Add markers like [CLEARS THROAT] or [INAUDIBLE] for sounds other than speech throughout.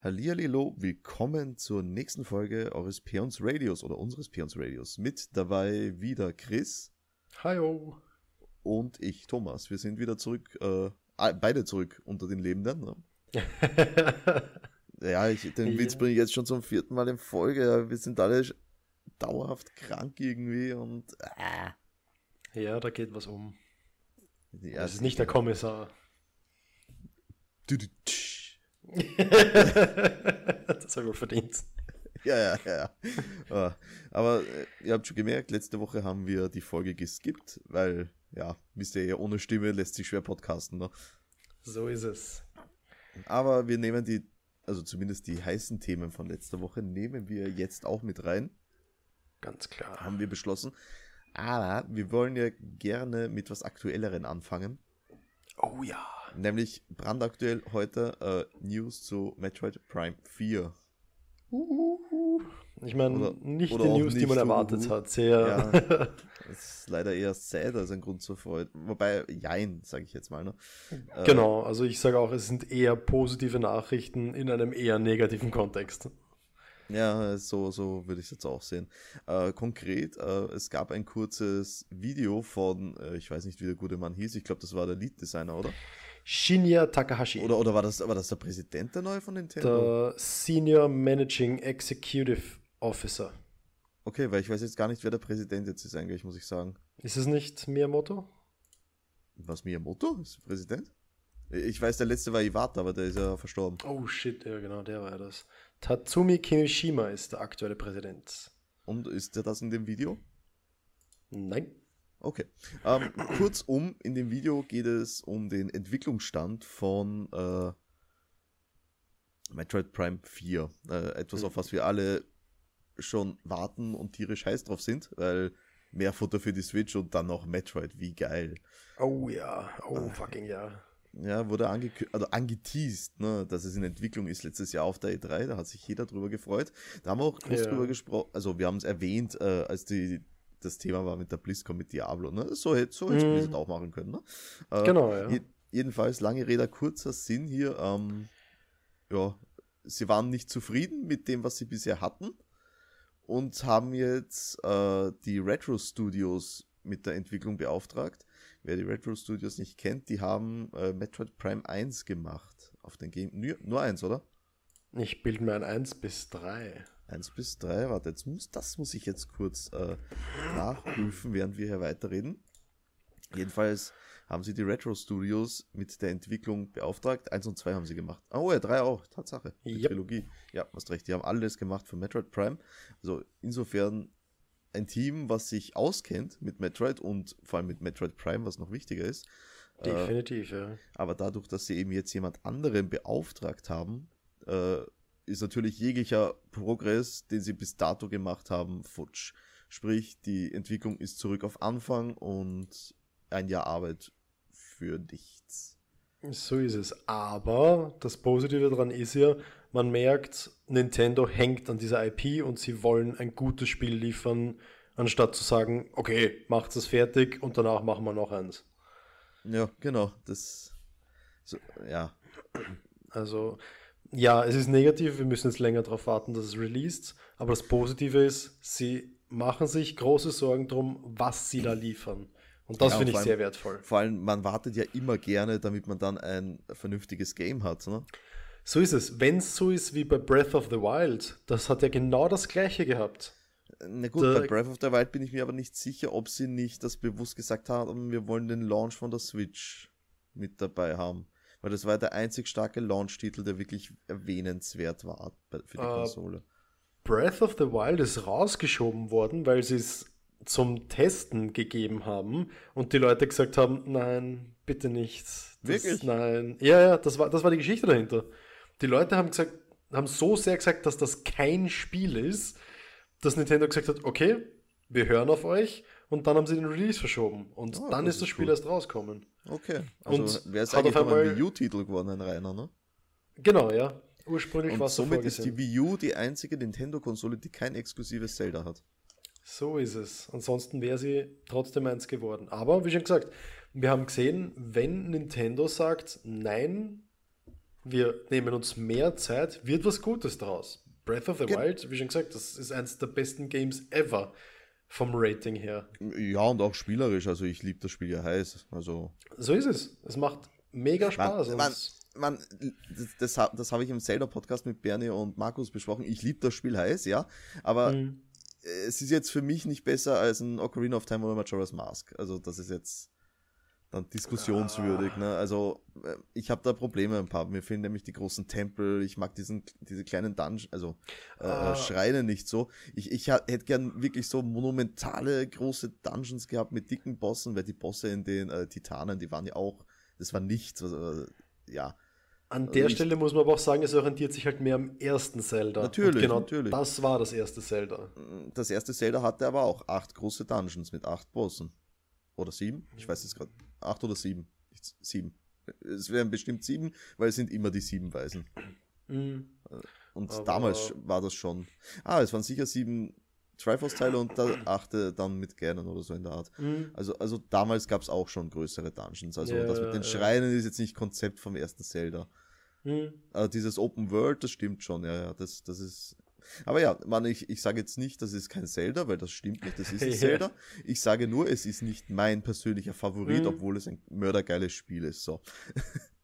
Hallihallo, willkommen zur nächsten Folge eures Peons Radios oder unseres Peons Radios. Mit dabei wieder Chris. Hallo. Und ich, Thomas. Wir sind wieder zurück, äh, beide zurück unter den Lebenden. Ne? [LAUGHS] ja, ich, den Witz bringe ich jetzt schon zum vierten Mal in Folge. Wir sind alle dauerhaft krank irgendwie und. Äh. Ja, da geht was um. Ja, das ist nicht der Kommissar. Du, du, [LAUGHS] das habe ich verdient. Ja, ja, ja. Ah, aber äh, ihr habt schon gemerkt, letzte Woche haben wir die Folge geskippt, weil, ja, wisst ihr ja, ohne Stimme lässt sich schwer podcasten. Ne? So ist es. Aber wir nehmen die, also zumindest die heißen Themen von letzter Woche, nehmen wir jetzt auch mit rein. Ganz klar. Haben wir beschlossen. Aber wir wollen ja gerne mit was Aktuelleren anfangen. Oh ja. Nämlich brandaktuell heute äh, News zu Metroid Prime 4. Uhuhu. Ich meine, nicht oder die News, nicht die man erwartet uhuhu. hat. Sehr. Ja, [LAUGHS] das ist leider eher sad als ein Grund zur Freude. Wobei, jein, sage ich jetzt mal. Ne? Äh, genau, also ich sage auch, es sind eher positive Nachrichten in einem eher negativen Kontext. Ja, so, so würde ich es jetzt auch sehen. Äh, konkret, äh, es gab ein kurzes Video von, äh, ich weiß nicht, wie der gute Mann hieß, ich glaube, das war der Lead-Designer, oder? Shinya Takahashi. Oder, oder war, das, war das der Präsident der neue von Nintendo? Der Senior Managing Executive Officer. Okay, weil ich weiß jetzt gar nicht, wer der Präsident jetzt ist eigentlich, muss ich sagen. Ist es nicht Miyamoto? Was, Miyamoto? Ist der Präsident? Ich weiß, der letzte war Iwata, aber der ist ja verstorben. Oh shit, ja genau, der war ja das. Tatsumi Kimishima ist der aktuelle Präsident. Und ist der das in dem Video? Nein. Okay. Ähm, kurzum, in dem Video geht es um den Entwicklungsstand von äh, Metroid Prime 4. Äh, etwas, mhm. auf was wir alle schon warten und tierisch heiß drauf sind, weil mehr Futter für die Switch und dann noch Metroid, wie geil. Oh ja, oh fucking ja ja, wurde ange also angeteased, ne, dass es in Entwicklung ist letztes Jahr auf der E3, da hat sich jeder drüber gefreut. Da haben wir auch groß ja. drüber gesprochen, also wir haben es erwähnt, äh, als die das Thema war mit der BlizzCon mit Diablo, ne? So hätte so hätte mhm. auch machen können, ne? Äh, genau, ja. Je jedenfalls lange Rede kurzer Sinn hier, ähm, ja, sie waren nicht zufrieden mit dem, was sie bisher hatten und haben jetzt äh, die Retro Studios mit der Entwicklung beauftragt Wer die Retro Studios nicht kennt, die haben äh, Metroid Prime 1 gemacht. Auf den Game. Nur, nur eins, oder? Ich bilde mir ein 1 bis 3. 1 bis 3, warte, jetzt muss, das muss ich jetzt kurz äh, nachprüfen, während wir hier weiterreden. Jedenfalls haben sie die Retro Studios mit der Entwicklung beauftragt. 1 und 2 haben sie gemacht. Oh ja, 3 auch, Tatsache. Die yep. Trilogie. Ja, hast recht, die haben alles gemacht für Metroid Prime. Also insofern ein Team, was sich auskennt mit Metroid und vor allem mit Metroid Prime, was noch wichtiger ist. Äh, Definitiv, äh, ja. Aber dadurch, dass sie eben jetzt jemand anderen beauftragt haben, äh, ist natürlich jeglicher Progress, den sie bis dato gemacht haben, futsch. Sprich, die Entwicklung ist zurück auf Anfang und ein Jahr Arbeit für nichts. So ist es. Aber das Positive daran ist ja, man merkt, Nintendo hängt an dieser IP und sie wollen ein gutes Spiel liefern, anstatt zu sagen, okay, macht es fertig und danach machen wir noch eins. Ja, genau. Das, so, ja. Also, ja, es ist negativ, wir müssen jetzt länger darauf warten, dass es released, aber das Positive ist, sie machen sich große Sorgen drum, was sie da liefern. Und das ja, finde ich allem, sehr wertvoll. Vor allem, man wartet ja immer gerne, damit man dann ein vernünftiges Game hat. Ne? So ist es. Wenn es so ist wie bei Breath of the Wild, das hat ja genau das gleiche gehabt. Na gut, da, bei Breath of the Wild bin ich mir aber nicht sicher, ob sie nicht das bewusst gesagt haben, wir wollen den Launch von der Switch mit dabei haben. Weil das war der einzig starke Launch-Titel, der wirklich erwähnenswert war für die uh, Konsole. Breath of the Wild ist rausgeschoben worden, weil sie es zum Testen gegeben haben und die Leute gesagt haben, nein, bitte nicht. Das, Wirklich? Nein. Ja, ja, das war, das war die Geschichte dahinter. Die Leute haben gesagt, haben so sehr gesagt, dass das kein Spiel ist, dass Nintendo gesagt hat, okay, wir hören auf euch und dann haben sie den Release verschoben und oh, dann ist das Spiel cool. erst rauskommen. Okay. Also wäre es eigentlich noch ein Wii U-Titel geworden, ein reiner, ne? Genau, ja. Ursprünglich war es somit ist die Wii U die einzige Nintendo-Konsole, die kein exklusives Zelda hat. So ist es. Ansonsten wäre sie trotzdem eins geworden. Aber wie schon gesagt, wir haben gesehen, wenn Nintendo sagt, nein, wir nehmen uns mehr Zeit, wird was Gutes draus. Breath of the Ge- Wild, wie schon gesagt, das ist eines der besten Games ever vom Rating her. Ja, und auch spielerisch. Also ich liebe das Spiel ja heiß. Also So ist es. Es macht mega Spaß. Man, man, man, das, das, das habe ich im Zelda-Podcast mit Bernie und Markus besprochen. Ich liebe das Spiel heiß, ja. Aber Mhm. es ist jetzt für mich nicht besser als ein Ocarina of Time oder Majora's Mask. Also das ist jetzt dann diskussionswürdig. Ne? Also äh, ich habe da Probleme ein paar. Mir fehlen nämlich die großen Tempel. Ich mag diesen, diese kleinen Dungeon, also äh, Ah. Schreine nicht so. Ich, ich hätte gern wirklich so monumentale große Dungeons gehabt mit dicken Bossen, weil die Bosse in den äh, Titanen, die waren ja auch, das war nichts. Äh, ja, An der ich- Stelle muss man aber auch sagen, es orientiert sich halt mehr am ersten Zelda. Natürlich, Und genau natürlich. das war das erste Zelda. Das erste Zelda hatte aber auch acht große Dungeons mit acht Bossen. Oder sieben? Ich weiß jetzt gerade. Acht oder sieben? Sieben. Es wären bestimmt sieben, weil es sind immer die sieben Weisen. Mhm. Und Aber- damals war das schon. Ah, es waren sicher sieben Triforce-Teile und der achte dann mit Ganon oder so in der Art. Mhm. Also, also damals gab es auch schon größere Dungeons. Also Ja, das mit den ja. Schreinen ist jetzt nicht Konzept vom ersten Zelda. Mhm. Aber dieses Open World, das stimmt schon, ja, ja, das, das ist. Aber ja, man, ich, ich sage jetzt nicht, das ist kein Zelda, weil das stimmt nicht, das ist ein. [LAUGHS] Zelda. Ich sage nur, es ist nicht mein persönlicher Favorit, Mhm. obwohl es ein mördergeiles Spiel ist. So. [LAUGHS]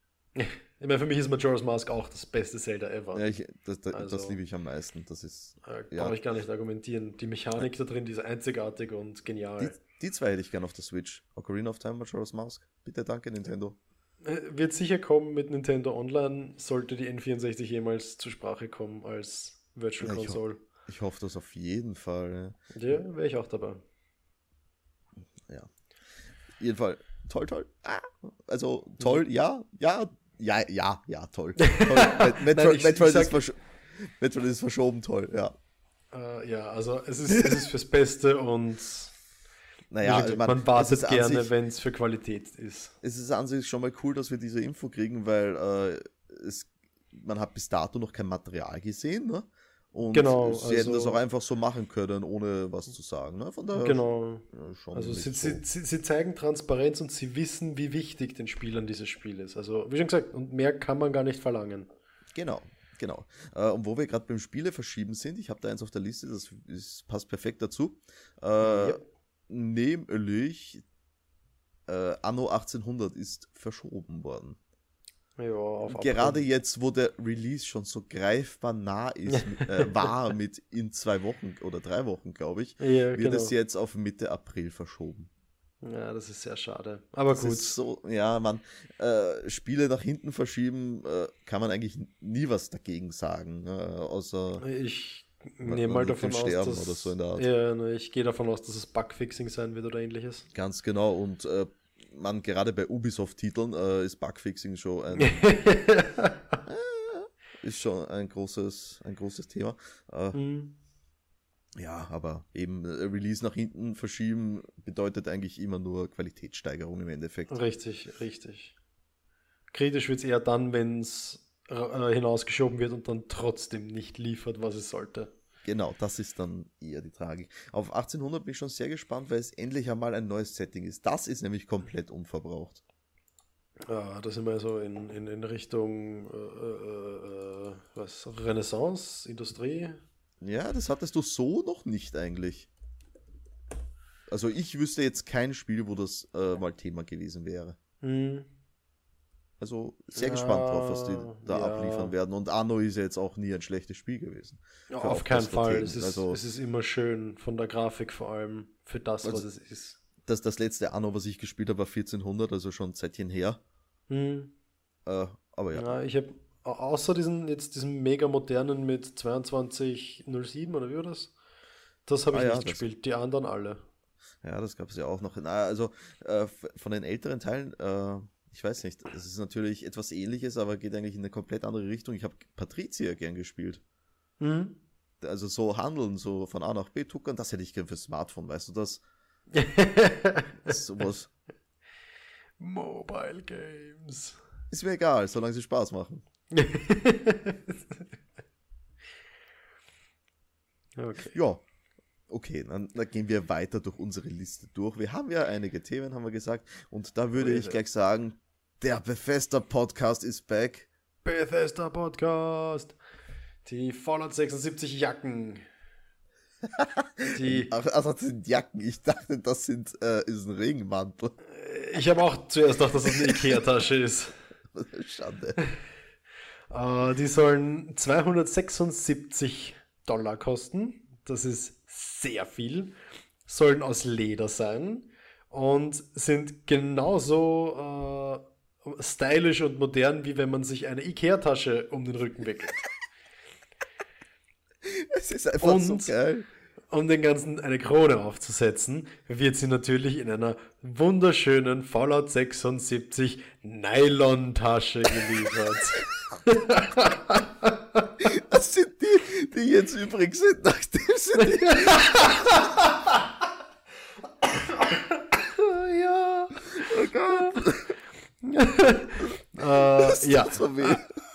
Ich meine, für mich ist Majora's Mask auch das beste Zelda ever. Ja, ich, das, das, das Also- liebe ich am meisten. Das ist. Äh, Ja. Ich gar nicht argumentieren. Die Mechanik da drin, die ist einzigartig und Die, genial. die zwei hätte ich gerne auf der Switch. Ocarina of Time, Majora's Mask. Bitte danke, Nintendo. Äh, Wird sicher kommen mit Nintendo Online, sollte die N64 jemals zur Sprache kommen als Virtual Ja, ich Console. Ich hoffe das auf jeden Fall. Ja, wäre ich auch dabei. Ja. Jeden toll, toll. Ah, also toll, ja, ja, ja, ja, ja, toll. [LAUGHS] toll. Met- Metroid, Nein, ich- Metroid, ich sag- ist versch Metroid ist verschoben, toll, ja. Äh, ja, also es ist, es ist fürs Beste und Naja, gesagt, man, man, wartet gerne, wenn es für Qualität ist. Es ist an sich schon mal cool, dass wir diese Info kriegen, weil äh, es, man hat bis dato noch kein Material gesehen, ne? Und Genau, sie hätten das also- auch einfach so machen können, ohne was zu sagen. Ne? Von daher Genau. ja, Also sie, so. sie, sie, sie zeigen Transparenz und sie wissen, wie wichtig den Spielern dieses Spiel ist. Also, wie schon gesagt, und mehr kann man gar nicht verlangen. Genau, genau. Äh, und wo wir gerade beim Spiele verschieben sind, ich habe da eins auf der Liste, das ist, passt perfekt dazu. Äh, Ja. Nämlich äh, Anno 1800 ist verschoben worden. Ja, Gerade jetzt, wo der Release schon so greifbar nah ist, äh, [LAUGHS] war mit in zwei Wochen oder drei Wochen, glaube ich, Ja, wird genau. es jetzt auf Mitte April verschoben. Ja, das ist sehr schade. Aber Das gut. so, ja, man, äh, Spiele nach hinten verschieben, äh, kann man eigentlich nie was dagegen sagen, äh, außer Ich nehme mal davon aus, dass, so. Ja, ne, ich gehe davon aus, dass es Bugfixing sein wird oder ähnliches. ganz genau und äh, man gerade bei Ubisoft-Titeln äh, ist Bugfixing schon ein, [LAUGHS] ist schon ein großes, ein großes Thema. Äh, Hm. Ja, aber eben äh, Release nach hinten verschieben bedeutet eigentlich immer nur Qualitätssteigerung im Endeffekt. Richtig, richtig. Kritisch wird es eher dann, wenn es äh, hinausgeschoben wird und dann trotzdem nicht liefert, was es sollte. Genau, das ist dann eher die Tragik. Auf 1800 bin ich schon sehr gespannt, weil es endlich einmal ein neues Setting ist. Das ist nämlich komplett unverbraucht. Ja, da sind wir so in, in, in Richtung äh, äh, äh, was, Renaissance, Industrie. Ja, das hattest du so noch nicht eigentlich. Also ich wüsste jetzt kein Spiel, wo das äh, mal Thema gewesen wäre. Hm. Also sehr Ja, gespannt drauf, was die da ja. abliefern werden. Und Anno ist ja jetzt auch nie ein schlechtes Spiel gewesen. Ja, auf keinen Fall. Es ist, Also- es ist immer schön, von der Grafik vor allem, für das, Also- was es ist. Das, das letzte Anno, was ich gespielt habe, war 1400, also schon ein Zeitchen her. Hm. Äh, aber ja. Ja, ich habe außer diesen jetzt diesen mega modernen mit 2207 oder wie war das? Das habe ich Ah nicht gespielt, die anderen alle. Ja, das gab es ja auch noch. Na, also äh, von den älteren Teilen, äh, ich weiß nicht, es ist natürlich etwas ähnliches, aber geht eigentlich in eine komplett andere Richtung. Ich habe Patricia gern gespielt. Mhm. Also so handeln, so von A nach B tuckern, das hätte ich gern fürs Smartphone, weißt du das? [LAUGHS] das ist sowas. Mobile Games. Ist mir egal, solange sie Spaß machen. [LAUGHS] okay. Ja. Okay, dann, dann gehen wir weiter durch unsere Liste durch. Wir haben ja einige Themen, haben wir gesagt. Und da würde Oh, ich gleich sagen, der Bethesda Podcast ist back. Bethesda Podcast. Die Fallout 76 Jacken. Die, [LAUGHS] also das sind Jacken. Ich dachte, das sind, äh, ist ein Regenmantel. Ich habe auch zuerst gedacht, dass das eine Ikea-Tasche ist. [LAUGHS] Schande. Uh, die sollen 276 Dollar kosten. Das ist sehr viel. Sollen aus Leder sein und sind genauso uh, stylisch und modern, wie wenn man sich eine Ikea-Tasche um den Rücken wickelt. [LAUGHS] Es ist einfach und, so geil. Um den Ganzen eine Krone aufzusetzen, wird sie natürlich in einer wunderschönen Fallout 76 Nylon-Tasche geliefert. [LAUGHS] Das sind die, die jetzt übrig sind, nachdem sie die [LAUGHS] ja. Oh Gott. [LAUGHS] äh, ja. So weh.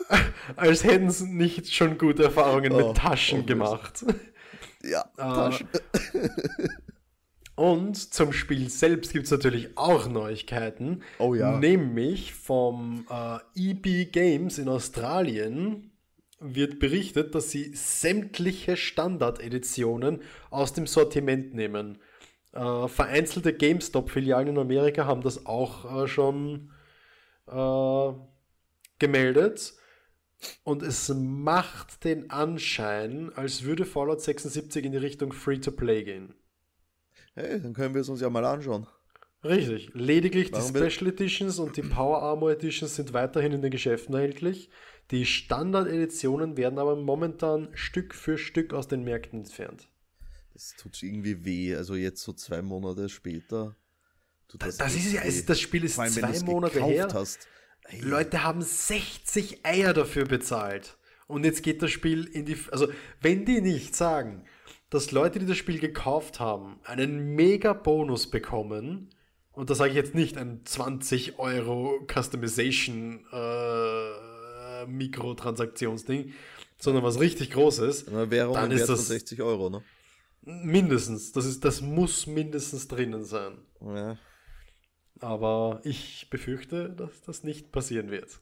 [LAUGHS] Als hätten sie nicht schon gute Erfahrungen oh, mit Taschen oh, gemacht. Ja, äh, Taschen. Und zum Spiel selbst gibt es natürlich auch Neuigkeiten. Oh ja. Nämlich vom äh, EB Games in Australien wird berichtet, dass sie sämtliche Standard-Editionen aus dem Sortiment nehmen. Äh, vereinzelte GameStop-Filialen in Amerika haben das auch äh, schon äh, gemeldet. Und es macht den Anschein, als würde Fallout 76 in die Richtung Free-to-Play gehen. Hey, dann können wir es uns ja mal anschauen. Richtig. Lediglich Warum die Special Editions und die Power Armor Editions sind weiterhin in den Geschäften erhältlich. Die Standard-Editionen werden aber momentan Stück für Stück aus den Märkten entfernt. Das tut irgendwie weh. Also jetzt so zwei Monate später. Das, das ist ja, also das Spiel ist allem, zwei Monate her. Hast. Leute haben 60 Eier dafür bezahlt. Und jetzt geht das Spiel in die. Also, wenn die nicht sagen, dass Leute, die das Spiel gekauft haben, einen mega Bonus bekommen. Und da sage ich jetzt nicht ein 20 Euro Customization äh, Mikrotransaktionsding, sondern was richtig Großes. Eine Währung dann ist das 60 Euro, ne? Mindestens. Das, ist, das muss mindestens drinnen sein. Ja. Aber ich befürchte, dass das nicht passieren wird.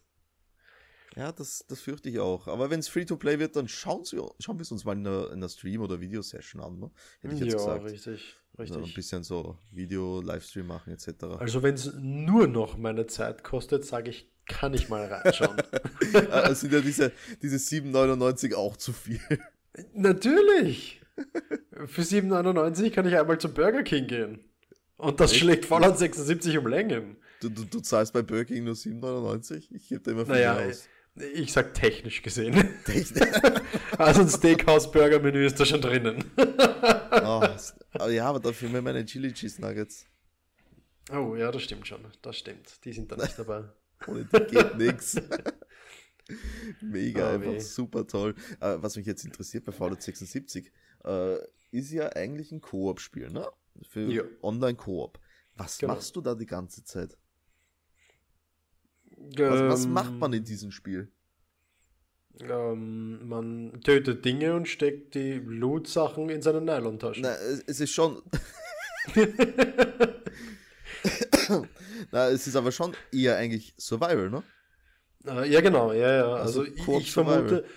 Ja, das, das fürchte ich auch. Aber wenn es Free-to-Play wird, dann schauen, Sie, schauen wir es uns mal in der, in der Stream- oder Videosession an. Ne? Hätte ich jetzt ja, gesagt. richtig. richtig. ein bisschen so Video-Livestream machen etc. Also wenn es nur noch meine Zeit kostet, sage ich, kann ich mal reinschauen. [LAUGHS] Es sind ja diese, diese 7,99 auch zu viel. Natürlich! Für 7,99 kann ich einmal zum Burger King gehen. Und das Echt? schlägt Fallout 76 um Längen. Du, du, du zahlst bei Burger King nur 7,99? Ich gebe da immer viel naja, aus. Ich sag technisch gesehen. Technisch. [LAUGHS] also ein Steakhouse-Burger-Menü ist da schon drinnen. oh, ja, aber dafür mir meine Chili Cheese Nuggets. Oh, ja, das stimmt schon. Das stimmt. Die sind da nicht dabei. Ohne die geht nichts. [LAUGHS] Mega, oh, einfach weh. super toll. Äh, was mich jetzt interessiert bei Fallout 76, äh, ist ja eigentlich ein Koop-Spiel, ne? Für ja. Online-Koop. Was genau. machst du da die ganze Zeit? Was, was ähm, macht man in diesem Spiel? Ähm, man tötet Dinge und steckt die Loot-Sachen in seine Nylon-Tasche. Na, es ist schon. [LAUGHS] Na, es ist aber schon eher eigentlich Survival, ne? Äh, ja, genau, ja, ja. Also, also ich, vermute, äh,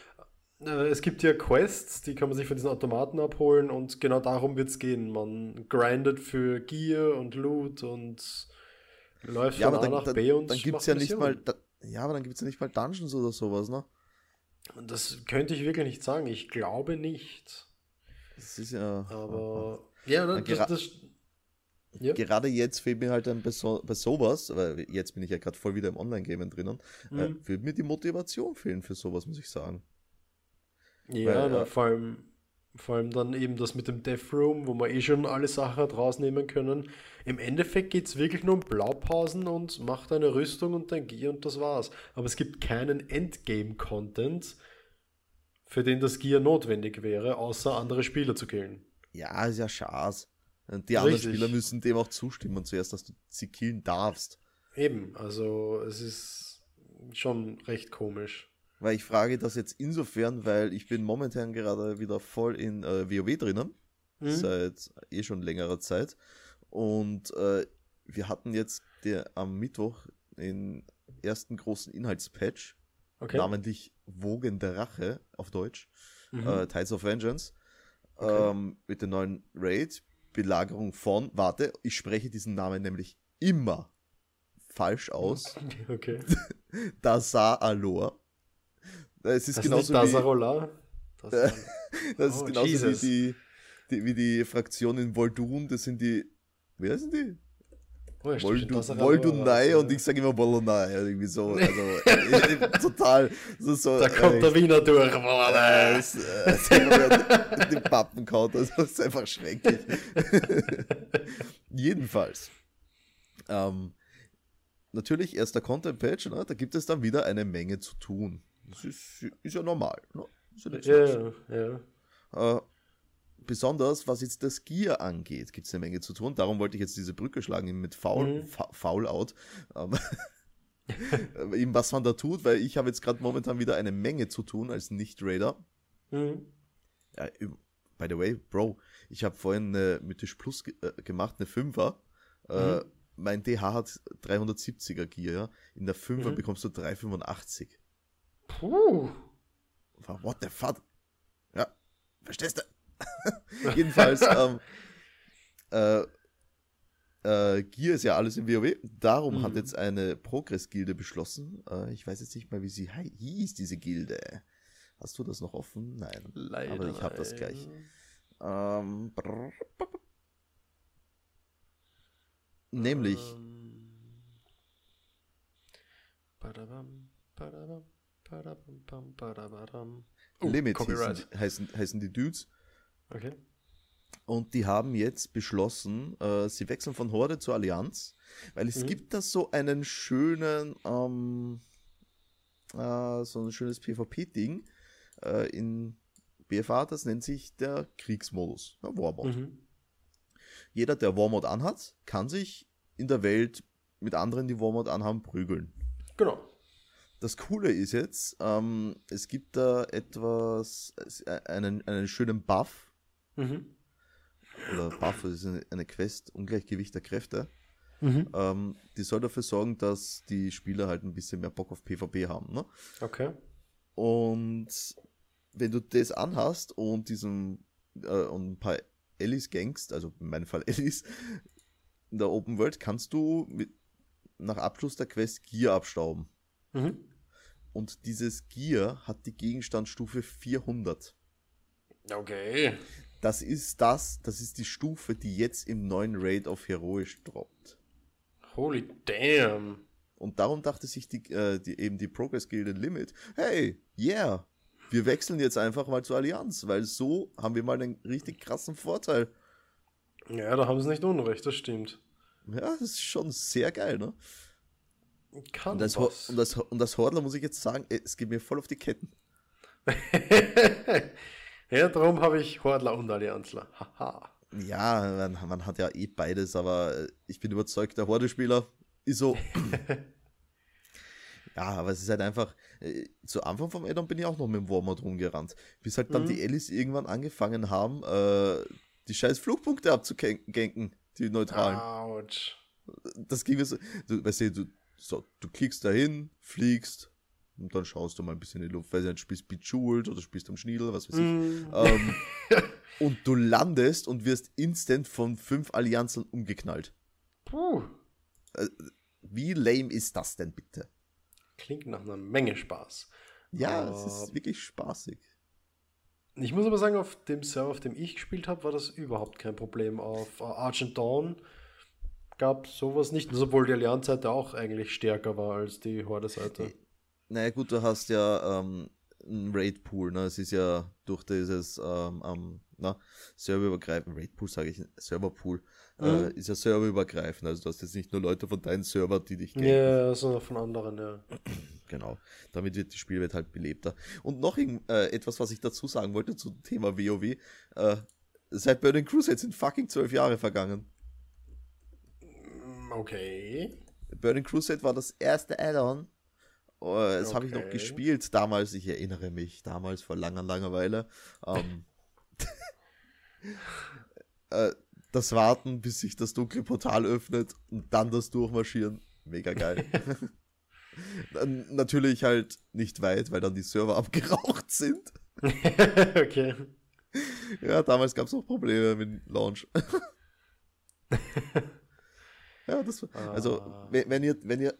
es gibt ja Quests, die kann man sich von diesen Automaten abholen und genau darum wird es gehen. Man grindet für Gear und Loot und Läuft ja, von A nach B und dann gibt's ja nicht mal, da, ja, aber dann gibt es ja nicht mal Dungeons oder sowas, ne? Das könnte ich wirklich nicht sagen. Ich glaube nicht. Das ist ja. Aber ja, das, das, das ja. Gerade jetzt fehlt mir halt dann bei, so, bei sowas, weil jetzt bin ich ja gerade voll wieder im Online-Gamen drinnen, äh, mhm. äh, wird mir die Motivation fehlen für sowas, muss ich sagen. Ja, weil, na, äh, vor allem vor allem dann eben das mit dem Death Room, wo man eh schon alle Sachen hat rausnehmen können. Im Endeffekt geht es wirklich nur um Blaupausen und macht eine Rüstung und dein Gear und das war's. Aber es gibt keinen Endgame-Content, für den das Gear notwendig wäre, außer andere Spieler zu killen. Ja, ist ja schade. Die anderen Richtig. Spieler müssen dem auch zustimmen zuerst, dass du sie killen darfst. Eben, also es ist schon recht komisch. Weil ich frage das jetzt insofern, weil ich bin momentan gerade wieder voll in äh, WoW drinnen. Mhm. Seit eh schon längerer Zeit. Und äh, wir hatten jetzt der, am Mittwoch den ersten großen Inhaltspatch Okay. namentlich Wogen der Rache auf Deutsch, Mhm. äh, Tides of Vengeance, Okay. ähm, mit dem neuen Raid, Belagerung von, warte, ich spreche diesen Namen nämlich immer falsch aus, [LAUGHS] Okay. Dazar Alor. Es ist Das ist nicht genauso wie. Das [LAUGHS] Äh, das ist Oh, genauso wie die, die, wie die Fraktion in Voldun, das sind die, wer sind die? oh, Voldunai war's, und ich sage immer Volonai, irgendwie so, [LAUGHS] also äh, total, so, so Da kommt äh, der Wiener durch. [LAUGHS] äh, es, äh, es ist die Pappen kaut, also das ist einfach schrecklich. Jedenfalls, ähm, natürlich erster Content-Page, ne, da gibt es dann wieder eine Menge zu tun. Das ist, ist ja normal. Ne? Ist ja. Ja, ja. Äh, besonders was jetzt das Gear angeht, gibt es eine Menge zu tun. Darum wollte ich jetzt diese Brücke schlagen mit Foul, Mhm. Foul-Out. Ähm, [LAUGHS] eben was man da tut, weil ich habe jetzt gerade momentan wieder eine Menge zu tun als Nicht-Raider. Mhm. Ja, by the way, Bro, ich habe vorhin eine Mythisch Plus ge äh, gemacht, eine 5er. Äh, Mhm. mein DH hat 370er Gear, ja. In der 5er Mhm. bekommst du 385. Puh. What the fuck? Ja, verstehst du? [LAUGHS] Jedenfalls, [LAUGHS] ähm, äh, äh, Gear ist ja alles im WoW. Darum hat Mhm. jetzt eine Progress-Gilde beschlossen. Äh, ich weiß jetzt nicht mal, wie sie hieß, diese Gilde. Hast du das noch offen? Nein. Leider. Aber ich habe das gleich. Ähm, brr, b- b- nämlich, Ähm, badabam, badabam. Oh, Limit hießen, heißen, heißen die Dudes. Okay. Und die haben jetzt beschlossen, äh, sie wechseln von Horde zur Allianz, weil es Mhm. gibt da so einen schönen, ähm, äh, so ein schönes PvP-Ding äh, in BFA, das nennt sich der Kriegsmodus, ja, Warmod. Mhm. Jeder, der Warmod anhat, kann sich in der Welt mit anderen, die Warmod anhaben, prügeln. Genau. Das Coole ist jetzt, ähm, es gibt da etwas, äh, einen, einen schönen Buff, Mhm. oder Buff, das ist eine, eine Quest, Ungleichgewicht der Kräfte. Mhm. Ähm, die soll dafür sorgen, dass die Spieler halt ein bisschen mehr Bock auf PvP haben. Ne? Okay. Und wenn du das anhast und diesen äh, und ein paar Ellis gangst, also in meinem Fall [LAUGHS] Ellis, in der Open World kannst du mit, nach Abschluss der Quest Gear abstauben. Mhm. Und dieses Gear hat die Gegenstandsstufe 400. Okay. Das ist das, das ist die Stufe, die jetzt im neuen Raid auf Heroisch droppt. Holy damn. Und darum dachte sich die, äh, die, eben die Progress Guild Limit, hey, yeah, wir wechseln jetzt einfach mal zur Allianz, weil so haben wir mal einen richtig krassen Vorteil. Ja, da haben sie nicht unrecht, das stimmt. Ja, das ist schon sehr geil, ne? Kann Und was. und als, und als Hordler muss ich jetzt sagen, es geht mir voll auf die Ketten. [LAUGHS] ja, darum habe ich Hordler und Allianzler. Haha. Ja, man, man hat ja eh beides, aber äh, ich bin überzeugt, der Horde-Spieler ist so. [LAUGHS] ja, aber es ist halt einfach, äh, zu Anfang vom Addon bin ich auch noch mit dem Warmod rumgerannt. Bis halt dann Mhm. die Ellis irgendwann angefangen haben, äh, die scheiß Flugpunkte abzugenken, die neutralen. Autsch. Das ging mir so, du, weißt du, du, so, du klickst dahin, fliegst und dann schaust du mal ein bisschen in die Luft, weil du spielst Bejeweled oder spielst am Schniedel, was weiß ich. Mm. Ähm, [LAUGHS] und du landest und wirst instant von fünf Allianzen umgeknallt. Puh. Wie lame ist das denn bitte? Klingt nach einer Menge Spaß. Ja, Ah. es ist wirklich spaßig. Ich muss aber sagen, auf dem Server, auf dem ich gespielt habe, war das überhaupt kein Problem. Auf äh, Argent Dawn gab sowas nicht, also obwohl die Allianz-Seite auch eigentlich stärker war als die Horde-Seite. Naja, gut, du hast ja ähm, einen Raid-Pool, ne? Es ist ja durch dieses ähm, ähm, na, serverübergreifend, Raid-Pool sage ich, Server-Pool, äh, Mhm. ist ja serverübergreifend. Also du hast jetzt nicht nur Leute von deinen Server, die dich Ja, sondern von anderen, ja. [CLEARS THROAT] Genau. Damit wird die Spielwelt halt belebter. Und noch äh, etwas, was ich dazu sagen wollte zum Thema WoW. Äh, seit Burning Crusade sind fucking zwölf Jahre vergangen. Okay. Burning Crusade war das erste Add-on. Oh, das habe ich noch Okay. gespielt damals, ich erinnere mich, damals vor langer, langer Weile. Ähm, [LAUGHS] äh, das Warten, bis sich das dunkle Portal öffnet und dann das Durchmarschieren, mega geil. [LAUGHS] [LAUGHS] Natürlich halt nicht weit, weil dann die Server abgeraucht sind. okay. Ja, damals gab es auch Probleme mit dem Launch. Ja, das war, also, Ah. wenn, wenn ihr, wenn ihr,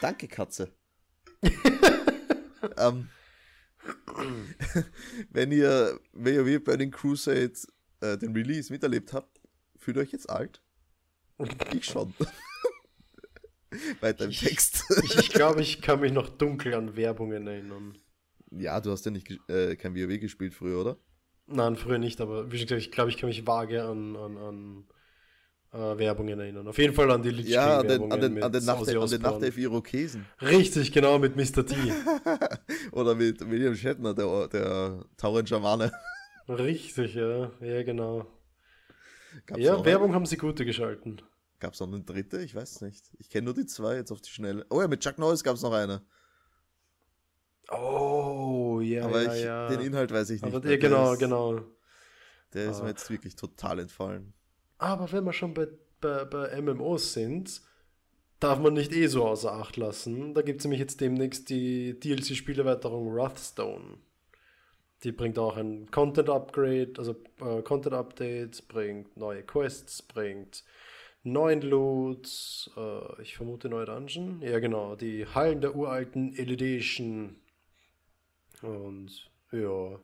danke Katze. [LAUGHS] ähm, wenn ihr WoW Burning Crusade äh, den Release miterlebt habt, fühlt euch jetzt alt? Ich schon. [LAUGHS] Weiter im Text. Ich, ich glaube, ich kann mich noch dunkel an Werbungen erinnern. ja, du hast ja nicht äh, kein WoW gespielt früher, oder? Nein, früher nicht, aber wie schon gesagt, ich glaube, ich kann mich vage an, an, an äh, Werbungen erinnern. Auf jeden Fall an die Lich Ja, an den, an den, an den, Nacht, an den Osbourne. Nachtelf Irokesen. Richtig, genau, mit Mr. T. [LAUGHS] Oder mit William Shatner, der, der Tauren Schamane. [LAUGHS] Richtig, ja. Ja, genau. Gab's ja, Werbung haben sie gute geschalten. Gab es noch eine dritte? Ich weiß nicht. Ich kenne nur die zwei jetzt auf die Schnelle. Oh ja, mit Chuck Norris gab es noch eine. Oh, ja, Aber ja, ich, ja. den Inhalt weiß ich nicht. aber, ja, genau, der ist, genau. Der ist Ah. mir jetzt wirklich total entfallen. Aber wenn wir schon bei, bei, bei MMOs sind, darf man nicht eh so außer Acht lassen. Da gibt es nämlich jetzt demnächst die DLC-Spielerweiterung Wrathstone. Die bringt auch ein Content-Upgrade, also äh, Content-Updates, bringt neue Quests, bringt neuen Loot, äh, ich vermute neue Dungeon. Ja, genau, die Hallen der uralten Elidation. Und ja.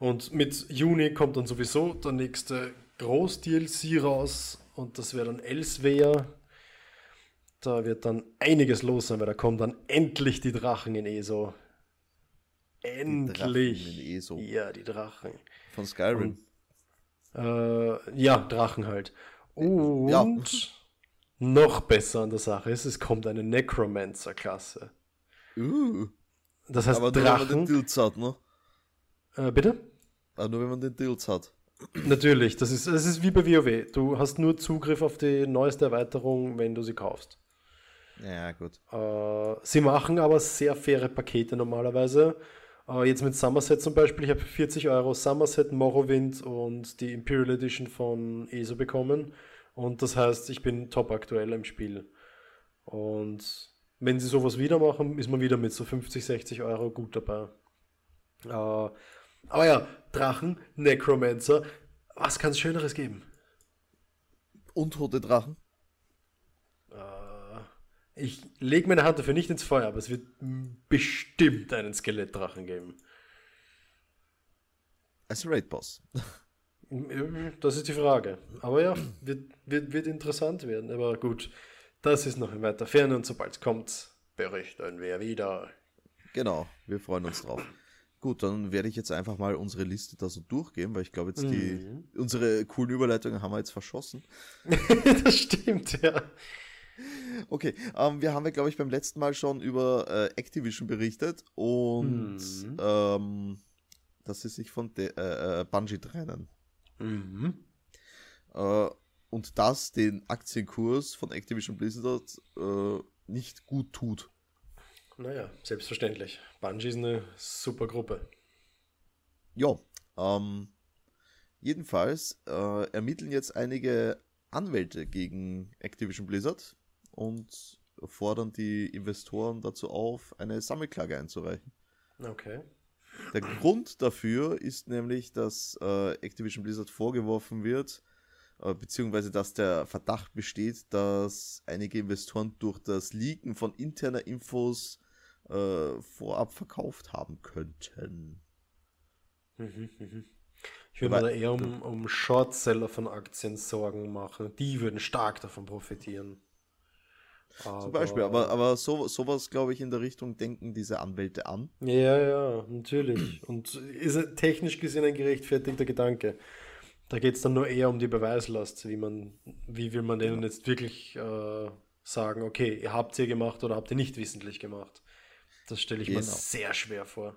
Und mit Juni kommt dann sowieso der nächste Groß-DLC raus und das wäre dann Elsewhere. Da wird dann einiges los sein, weil da kommen dann endlich die Drachen in ESO. Endlich. Drachen in ESO. Ja, die Drachen. Von Skyrim. Äh, ja, Drachen halt. Und Ja. noch besser an der Sache ist, es kommt eine Necromancer-Klasse. Uh, Das heißt, aber nur wenn man den Drachen. Dills hat, ne? Äh, bitte? Aber nur wenn man den Dills hat. Natürlich, das ist, das ist wie bei WoW. Du hast nur Zugriff auf die neueste Erweiterung, wenn du sie kaufst. Ja, gut. Äh, sie machen aber sehr faire Pakete normalerweise. Äh, jetzt mit Somerset zum Beispiel, ich habe für 40 Euro Somerset, Morrowind und die Imperial Edition von ESO bekommen. Und das heißt, ich bin top aktuell im Spiel. Und wenn sie sowas wieder machen, ist man wieder mit so 50, 60 Euro gut dabei. Äh, aber ja, Drachen, Necromancer, was kann es Schöneres geben? Untote Drachen. Äh, ich lege meine Hand dafür nicht ins Feuer, aber es wird bestimmt einen Skelettdrachen geben. Als Raid-Boss. [LAUGHS] Das ist die Frage. Aber ja, wird, wird, wird interessant werden. Aber gut, das ist noch in weiter Ferne und sobald es kommt, berichten wir wieder. Genau, wir freuen uns drauf. Gut, dann werde ich jetzt einfach mal unsere Liste da so durchgehen, weil ich glaube jetzt die, Mhm. unsere coolen Überleitungen haben wir jetzt verschossen. [LAUGHS] das stimmt, ja. Okay, ähm, wir haben ja, glaube ich, beim letzten Mal schon über äh, Activision berichtet und Mhm. ähm, dass sie sich von De äh, äh, Bungie trennen. Mhm. Äh, und das den Aktienkurs von Activision Blizzard äh, nicht gut tut. Naja, selbstverständlich. Bungie ist eine super Gruppe. Ja, ähm, jedenfalls äh, ermitteln jetzt einige Anwälte gegen Activision Blizzard und fordern die Investoren dazu auf, eine Sammelklage einzureichen. Okay. Der Grund dafür ist nämlich, dass äh, Activision Blizzard vorgeworfen wird, äh, beziehungsweise dass der Verdacht besteht, dass einige Investoren durch das Leaken von interner Infos äh, vorab verkauft haben könnten. Ich würde mir Aber- da eher um, um Shortseller von Aktien Sorgen machen. Die würden stark davon profitieren. Zum Beispiel, aber, aber so, sowas, glaube ich, in der Richtung denken diese Anwälte an. Ja, ja, natürlich. [CLEARS THROAT] Und ist technisch gesehen ein gerechtfertigter Gedanke. Da geht es dann nur eher um die Beweislast, wie man, wie will man denen jetzt wirklich äh, sagen, okay, ihr habt ihr gemacht oder habt ihr nicht wissentlich gemacht. Das stelle ich mir Genau. sehr schwer vor.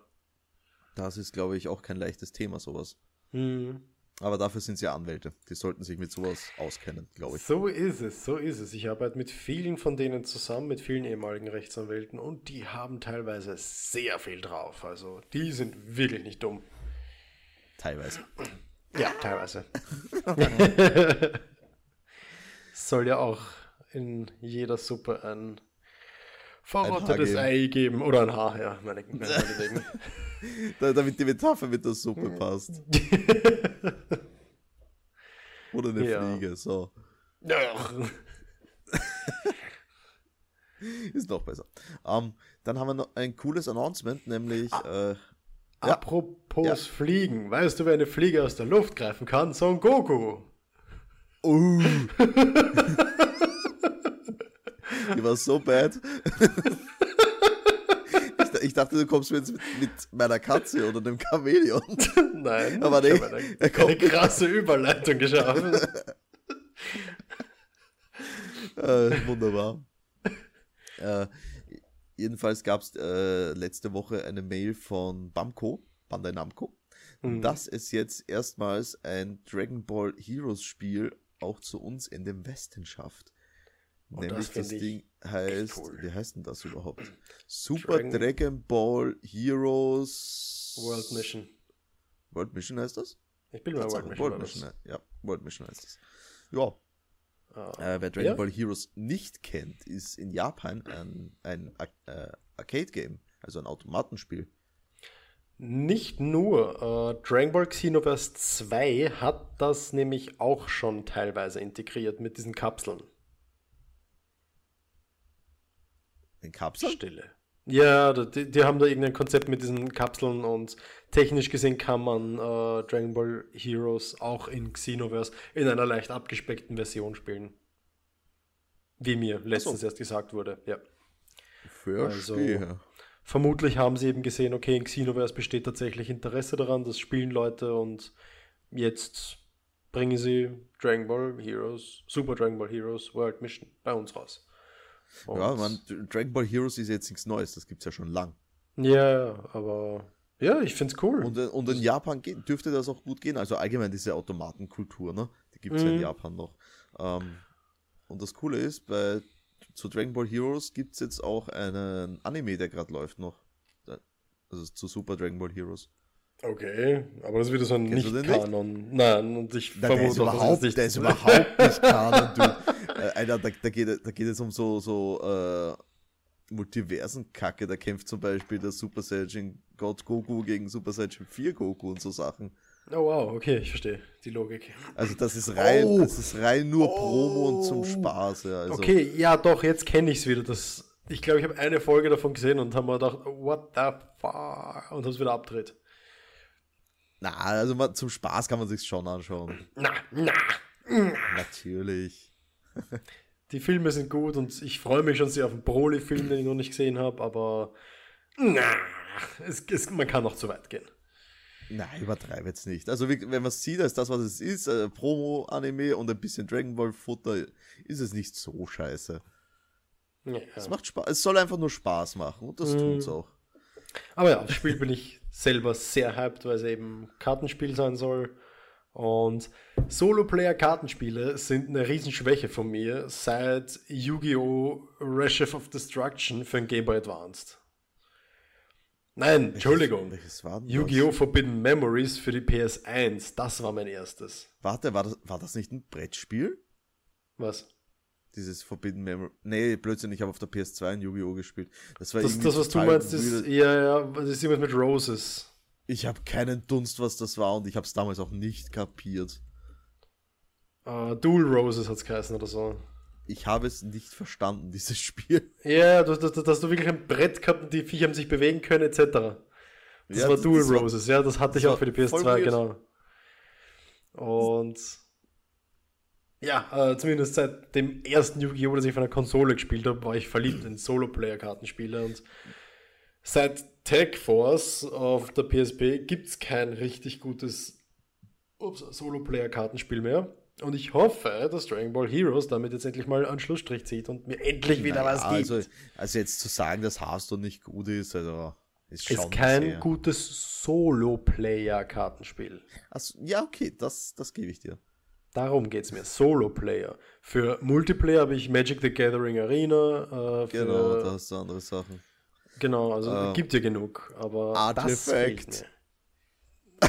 Das ist, glaube ich, auch kein leichtes Thema, sowas. Hm. Aber dafür sind sie ja Anwälte. Die sollten sich mit sowas auskennen, glaube ich. So ist es, so ist es. Ich arbeite mit vielen von denen zusammen, mit vielen ehemaligen Rechtsanwälten und die haben teilweise sehr viel drauf. Also die sind wirklich nicht dumm. Teilweise. Ja, teilweise. [LAUGHS] [LAUGHS] Soll ja auch in jeder Suppe ein verrottetes Ei geben. Oder ein Haar, ja, meine, meinetwegen. [LAUGHS] Damit die Metapher mit der Suppe passt. [LAUGHS] Oder eine ja. Fliege, so. [LAUGHS] Ist noch besser. Um, ähm, dann haben wir noch ein cooles Announcement, nämlich. Ah, äh, apropos ja. Fliegen. Weißt du, wer eine Fliege aus der Luft greifen kann? Son Goku. Uh. Die war so bad. Ich dachte, du kommst jetzt mit, mit meiner Katze oder einem Chamäleon. Nein, aber nee, eine, er kommt eine krasse Überleitung geschaffen. äh, wunderbar. Äh, jedenfalls gab es äh, letzte Woche eine Mail von Bamco, Bandai Namco, mhm. dass es jetzt erstmals ein Dragon Ball Heroes Spiel auch zu uns in dem Westen schafft. Und Nämlich das, das Ding heißt, cool. wie heißt denn das überhaupt? Super Dragon, Dragon Ball Heroes World Mission. World Mission heißt das? Ich bin mal World Mission. World Mission ja, World Mission heißt das. Ja. Uh, äh, wer Dragon ja? Ball Heroes nicht kennt, ist in Japan ein, ein äh, Arcade-Game, also ein Automatenspiel. Nicht nur, äh, Dragon Ball Xenoverse 2 hat das nämlich auch schon teilweise integriert mit diesen Kapseln. In Kapseln? Stille. Ja, die, die, haben da irgendein Konzept mit diesen Kapseln und technisch gesehen kann man äh, Dragon Ball Heroes auch in Xenoverse in einer leicht abgespeckten Version spielen. Wie mir letztens so. erst gesagt wurde, ja. Verstehe. Also, vermutlich haben sie eben gesehen, okay, in Xenoverse besteht tatsächlich Interesse daran, das spielen Leute und jetzt bringen sie Dragon Ball Heroes, Super Dragon Ball Heroes World Mission bei uns raus. Und ja, man, Dragon Ball Heroes ist jetzt nichts Neues, das gibt es ja schon lang. Ja, aber ja, ich finde es cool. Und, äh, und in Japan geht, dürfte das auch gut gehen. Also allgemein diese Automatenkultur, ne? Die gibt es mhm. ja in mhm. Japan noch. Ähm, und das Coole ist, bei zu Dragon Ball Heroes gibt es jetzt auch einen Anime, der gerade läuft noch. Also zu Super Dragon Ball Heroes. Okay, aber das ist wieder so ein Nicht-Kanon. Nein, und ich Nein, vermute, der überhaupt, nicht. Der ist überhaupt nicht Kanon, du. [LAUGHS] Äh, Alter, da, da, geht, da geht es um so, so äh, Multiversen-Kacke. Da kämpft zum Beispiel der Super Saiyan God Goku gegen Super Saiyan 4 Goku und so Sachen. Oh wow, okay, ich verstehe die Logik. Also das ist rein, oh. das ist rein nur oh. Promo und zum Spaß. Ja, also. Okay, ja doch, jetzt kenne ich es wieder. Das, ich glaube, ich habe eine Folge davon gesehen und habe mir gedacht, what the fuck? Und habe es wieder abgedreht. Na, also man, zum Spaß kann man sich schon anschauen. Na, na. Natürlich. Die Filme sind gut und ich freue mich schon sehr auf den Broly-Film, den ich noch nicht gesehen habe, aber na, es, es, man kann noch zu weit gehen. Nein, übertreibe jetzt nicht. Also, wenn man es sieht, als das, was es ist, äh, Promo-Anime und ein bisschen Dragon Ball-Futter, ist es nicht so scheiße. Ja. Es macht Spaß. Es soll einfach nur Spaß machen und das mhm. tut es auch. Aber ja, das Spiel bin ich selber sehr hyped, weil es eben Kartenspiel sein soll. Und Solo-Player-Kartenspiele sind eine Riesenschwäche von mir seit Yu-Gi-Oh! Wrath of Destruction für ein Game Boy Advanced. Nein, Entschuldigung. Yu-Gi-Oh! Forbidden Memories für die PS1. Das war mein erstes. Warte, war das, war das nicht ein Brettspiel? Was? Dieses Forbidden Memory. Nee, Blödsinn, ich habe auf der PS2 ein Yu-Gi-Oh! gespielt. Das war das, das was du meinst, ist, ja, ja, das ist jemand mit Roses. Ich habe keinen Dunst, was das war und ich habe es damals auch nicht kapiert. Uh, Dual Roses hat es geheißen oder so ich habe es nicht verstanden, [LAUGHS] dieses Spiel. Ja, dass, dass, dass du wirklich ein Brett gehabt und die Viecher haben sich bewegen können, etc. Das ja, war das, Dual das Roses, war, ja, das hatte ich auch für die PS2, genau. Und ja, äh, zumindest seit dem ersten Yu-Gi-Oh!, das ich von der Konsole gespielt habe, war ich verliebt in Solo-Player-Kartenspiele und seit Tag Force auf der PSP gibt es kein richtig gutes Solo-Player-Kartenspiel mehr. Und ich hoffe, dass Dragon Ball Heroes damit jetzt endlich mal einen Schlussstrich zieht und mir endlich wieder naja, was gibt. Also, also jetzt zu sagen, dass Hearthstone nicht gut ist, also ist schon ist kein sehr. gutes Solo-Player-Kartenspiel. Also, ja, okay, das, das gebe ich dir. Darum geht es mir. Solo-Player. Für Multiplayer habe ich Magic the Gathering Arena. Äh, genau, da hast du andere Sachen. Genau, also äh, gibt ja genug, aber Artifact. [LAUGHS]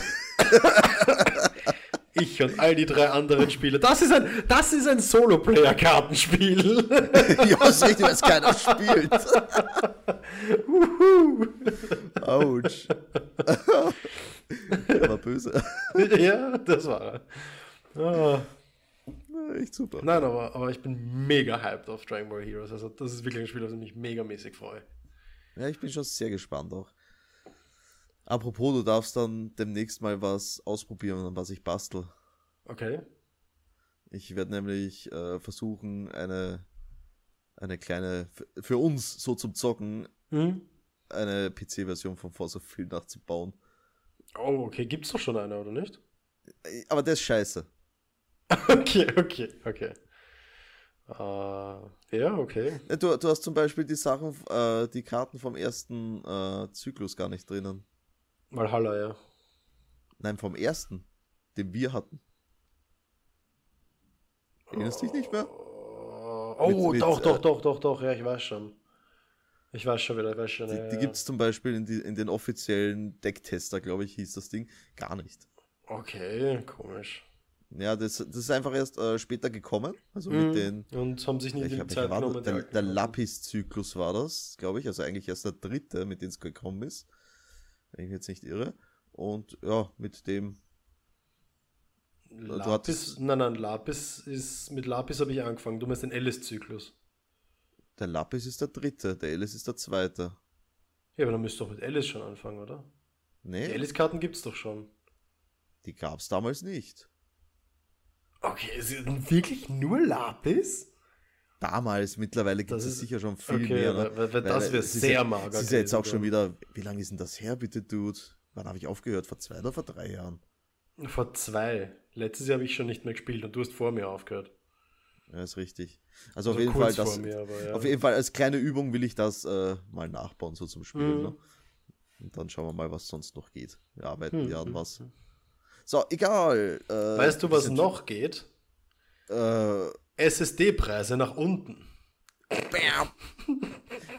Ich und all die drei anderen Spieler. Das ist ein, das ist ein Solo-Player-Kartenspiel. [LAUGHS] ja, ist richtig, weil es keiner spielt. [LAUGHS] Autsch. Der war böse. ja, das war er. Ah. Echt super. Nein, aber, aber ich bin mega hyped auf Dragon Ball Heroes. Also das ist wirklich ein Spiel, auf das ich mich megamäßig freue. Ja, ich bin schon sehr gespannt auch. Apropos, du darfst dann demnächst mal was ausprobieren, was ich bastel. Okay. Ich werde nämlich äh, versuchen, eine, eine kleine, für uns so zum Zocken, Hm? eine PC-Version von Forza Field nachzubauen. Oh, okay. Gibt's doch schon eine, oder nicht? Äh, Aber der ist scheiße. [LAUGHS] Okay, okay, okay. Äh, ja, okay. Du, du hast zum Beispiel die Sachen, äh, die Karten vom ersten äh, Zyklus gar nicht drinnen. Valhalla, ja. Nein, vom ersten, den wir hatten. Erinnerst dich nicht mehr? Oh, Mit- mit, doch, äh, doch, doch, doch, doch, ja, ich weiß schon. Ich weiß schon wieder, ich weiß schon. Die, ja, die ja. gibt es zum Beispiel in, die, in den offiziellen Decktester, glaube ich, hieß das Ding, gar nicht. Okay, komisch. Ja, das, das ist einfach erst äh, später gekommen. Also Mhm. mit den. Und haben sich nie Ich die Zeit genommen. die der der. Lapis-Zyklus war das, glaube ich. Also eigentlich erst der dritte, mit dem es gekommen ist. Wenn ich mich jetzt nicht irre. Und ja, mit dem. Lapis, hattest- nein, nein, Lapis ist, mit Lapis habe ich angefangen. Du meinst den Alice-Zyklus. Der Lapis ist der dritte, der Alice ist der zweite. Ja, aber dann müsst ihr doch mit Alice schon anfangen, oder? Die Nee, Alice-Karten gibt's doch schon. die gab es damals nicht. Okay, es ist wirklich nur Lapis? Damals, mittlerweile gibt Das es sicher schon viel okay, mehr. Ne? weil- weil das wär es ist sehr ja, mager Es ist ja jetzt auch schon wieder, wie lange ist denn das her, bitte, Dude? Wann habe ich aufgehört? Vor zwei oder vor drei Jahren? Vor zwei. Letztes Jahr habe ich schon nicht mehr gespielt und du hast vor mir aufgehört. Ja, ist richtig. Also auf Also jeden Fall, das, vor mir, aber ja. auf jeden Fall als kleine Übung will ich das äh, mal nachbauen, so zum Spielen. Mhm. Ne? Und dann schauen wir mal, was sonst noch geht. Wir arbeiten Mhm. ja an was. So, egal. Äh, Weißt du, was noch geht? Äh, SSD-Preise nach unten.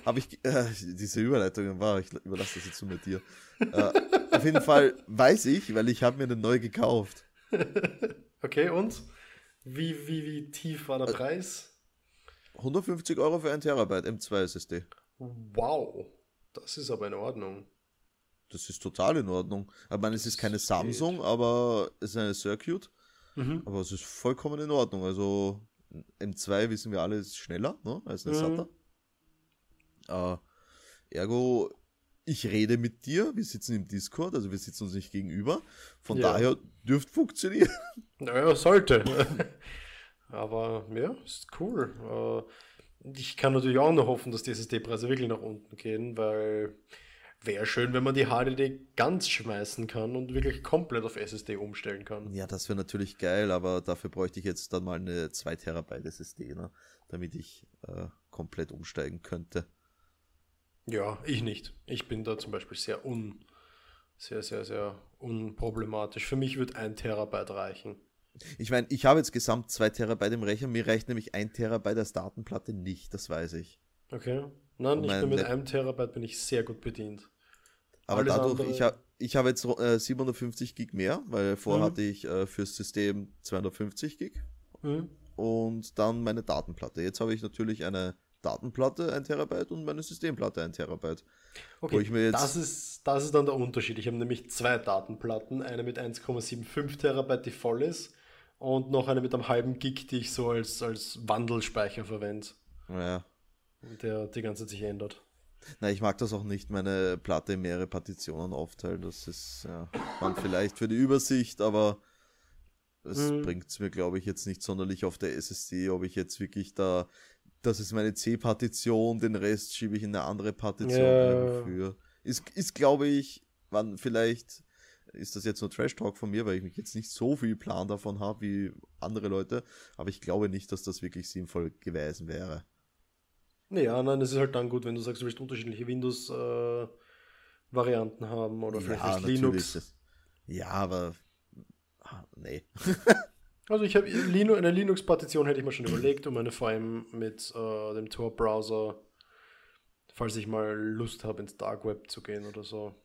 habe ich, äh, diese Überleitung war, ich überlasse das jetzt nur mit dir. äh, auf jeden Fall weiß ich, weil ich habe mir eine neue gekauft. Okay, und? Wie, wie, wie tief war Äh, der Preis? 150 Euro für ein Terabyte M2 SSD. Wow. Das ist aber in Ordnung. Das ist total in Ordnung. Ich meine, es ist keine Samsung, aber es ist eine Circuit. Mhm. Aber es ist vollkommen in Ordnung. Also M2 wissen wir alle, ist schneller ne, als eine Mhm. SATA. Äh, ergo, ich rede mit dir, wir sitzen im Discord, also wir sitzen uns nicht gegenüber. Von Ja. daher dürft funktionieren. [LAUGHS] Naja, sollte. [LAUGHS] Aber ja, ist cool. Äh, Ich kann natürlich auch nur hoffen, dass die SSD-Preise wirklich nach unten gehen, weil wäre schön, wenn man die HDD ganz schmeißen kann und wirklich komplett auf SSD umstellen kann. Ja, das wäre natürlich geil, aber dafür bräuchte ich jetzt dann mal eine 2 Terabyte SSD, ne, damit ich äh, komplett umsteigen könnte. Ja, ich nicht. Ich bin da zum Beispiel sehr un, sehr, sehr, sehr unproblematisch. Für mich wird ein Terabyte reichen. Ich meine, ich habe jetzt gesamt 2 Terabyte im Rechner, mir reicht nämlich ein Terabyte als Datenplatte nicht, das weiß ich. Okay? Nein, ich bin mit einem Terabyte bin ich sehr gut bedient. Aber Alles dadurch, andere- ich habe ich hab jetzt äh, 750 Gig mehr, weil vorher Mhm. hatte ich äh, fürs System 250 Gig Hm? und dann meine Datenplatte. Jetzt habe ich natürlich eine Datenplatte, ein Terabyte und meine Systemplatte, ein Terabyte. Wo Okay, das, ist, das ist dann der Unterschied. Ich habe nämlich zwei Datenplatten, eine mit 1,75 Terabyte, die voll ist, und noch eine mit einem halben Gig, die ich so als, als Wandelspeicher verwende, Naja, der die ganze Zeit sich ändert. Na, ich mag das auch nicht, meine Platte in mehrere Partitionen aufteilen. Das ist ja, man vielleicht für die Übersicht, aber es Mhm. bringt es mir, glaube ich, jetzt nicht sonderlich auf der SSD, ob ich jetzt wirklich da, das ist meine C-Partition, den Rest schiebe ich in eine andere Partition Ja. für. Ist, ist glaube ich, wann vielleicht ist das jetzt nur Trash Talk von mir, weil ich mich jetzt nicht so viel Plan davon habe wie andere Leute, aber ich glaube nicht, dass das wirklich sinnvoll gewesen wäre. Naja, nein, es ist halt dann gut, wenn du sagst, du willst unterschiedliche Windows-Varianten haben oder vielleicht ja. Linux. Ja, aber ah, nee. [LAUGHS] Also ich habe Linu eine Linux-Partition hätte ich mir schon überlegt, um eine allem mit äh, dem Tor-Browser, falls ich mal Lust habe, ins Dark Web zu gehen oder so.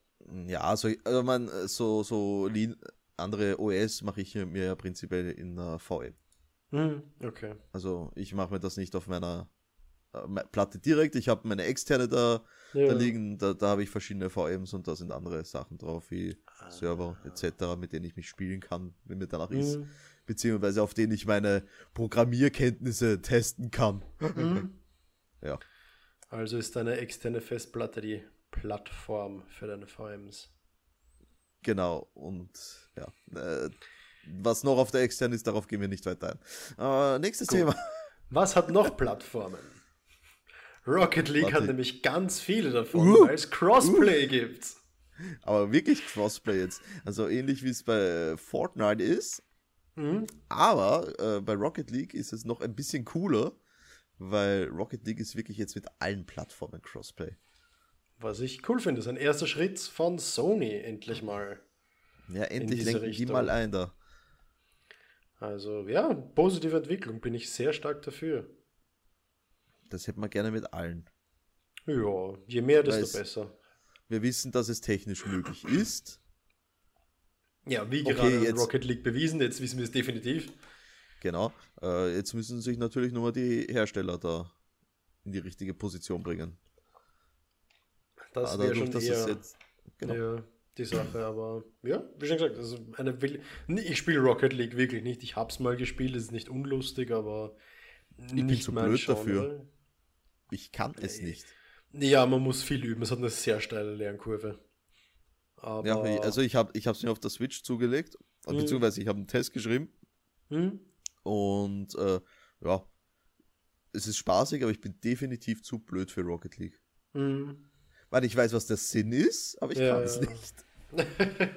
Ja, also, also man, so, so Lin andere OS mache ich mir ja prinzipiell in uh, VM. Hm, okay. Also ich mache mir das nicht auf meiner äh, Platte direkt. Ich habe meine externe da, Ja. da liegen. Da, da habe ich verschiedene VMs und da sind andere Sachen drauf, wie Server etc., mit denen ich mich spielen kann, wenn mir danach ist. Hm. Beziehungsweise auf denen ich meine Programmierkenntnisse testen kann. Mhm. [LAUGHS] Ja. Also ist deine externe Festplatte die Plattform für deine VMs. Genau, und ja. Äh, was noch auf der externen ist, darauf gehen wir nicht weiter ein. Äh, nächstes Thema. Was hat noch Plattformen? Rocket League Warte. hat nämlich ganz viele davon, Uh. weil es Crossplay gibt. [LAUGHS] Aber wirklich Crossplay jetzt. Also ähnlich wie es bei Fortnite ist. Mhm. Aber äh, bei Rocket League ist es noch ein bisschen cooler, weil Rocket League ist wirklich jetzt mit allen Plattformen Crossplay. Was ich cool finde, ist ein erster Schritt von Sony endlich mal. Ja, endlich lenken die Richtung. mal ein da. Also ja, positive Entwicklung, bin ich sehr stark dafür. Das hätten wir gerne mit allen. Ja, je mehr, desto Weiß- besser. Wir wissen, dass es technisch möglich ist. Ja, wie Okay, gerade jetzt- Rocket League bewiesen, jetzt wissen wir es definitiv. Genau. Äh, jetzt müssen sich natürlich nur die Hersteller da in die richtige Position bringen. Das wäre schon dass eher es jetzt. Genau. ja, die Sache, aber ja, wie schon gesagt, also eine will ich spiele Rocket League wirklich nicht. Ich hab's mal gespielt, es ist nicht unlustig, aber bin nicht zu mein blöd Genre. dafür. Ich kann es Nee. nicht. Ja, man muss viel üben. Es hat eine sehr steile Lernkurve. Aber Ja, also ich habe ich es mir auf der Switch zugelegt, Mhm. beziehungsweise ich habe einen Test geschrieben hm? und äh, ja, es ist spaßig, aber ich bin definitiv zu blöd für Rocket League. Hm. Weil ich weiß, was der Sinn ist, aber ich Ja, kann es ja. nicht.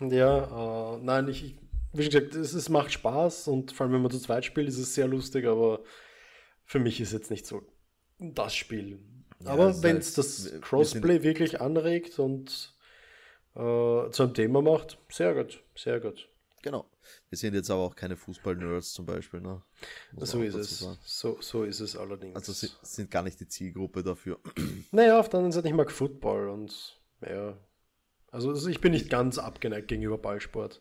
[LAUGHS] ja, äh, nein, ich, ich- wie schon gesagt, es, es macht Spaß und vor allem, wenn man zu zweit spielt, ist es sehr lustig, aber für mich ist jetzt nicht so das Spiel. Ja, aber wenn halt- es das wir- wir Crossplay wirklich anregt und äh, zu einem Thema macht, sehr gut, sehr gut. Genau. Wir sind jetzt aber auch keine Fußball-Nerds zum Beispiel, ne? Muss So ist es. sagen. So, so ist es allerdings. Also sind, sind gar nicht die Zielgruppe dafür. [CLEARS THROAT] Naja, auf der anderen Seite, ich mag Football und ja. Also, also ich bin nicht ganz abgeneigt gegenüber Ballsport.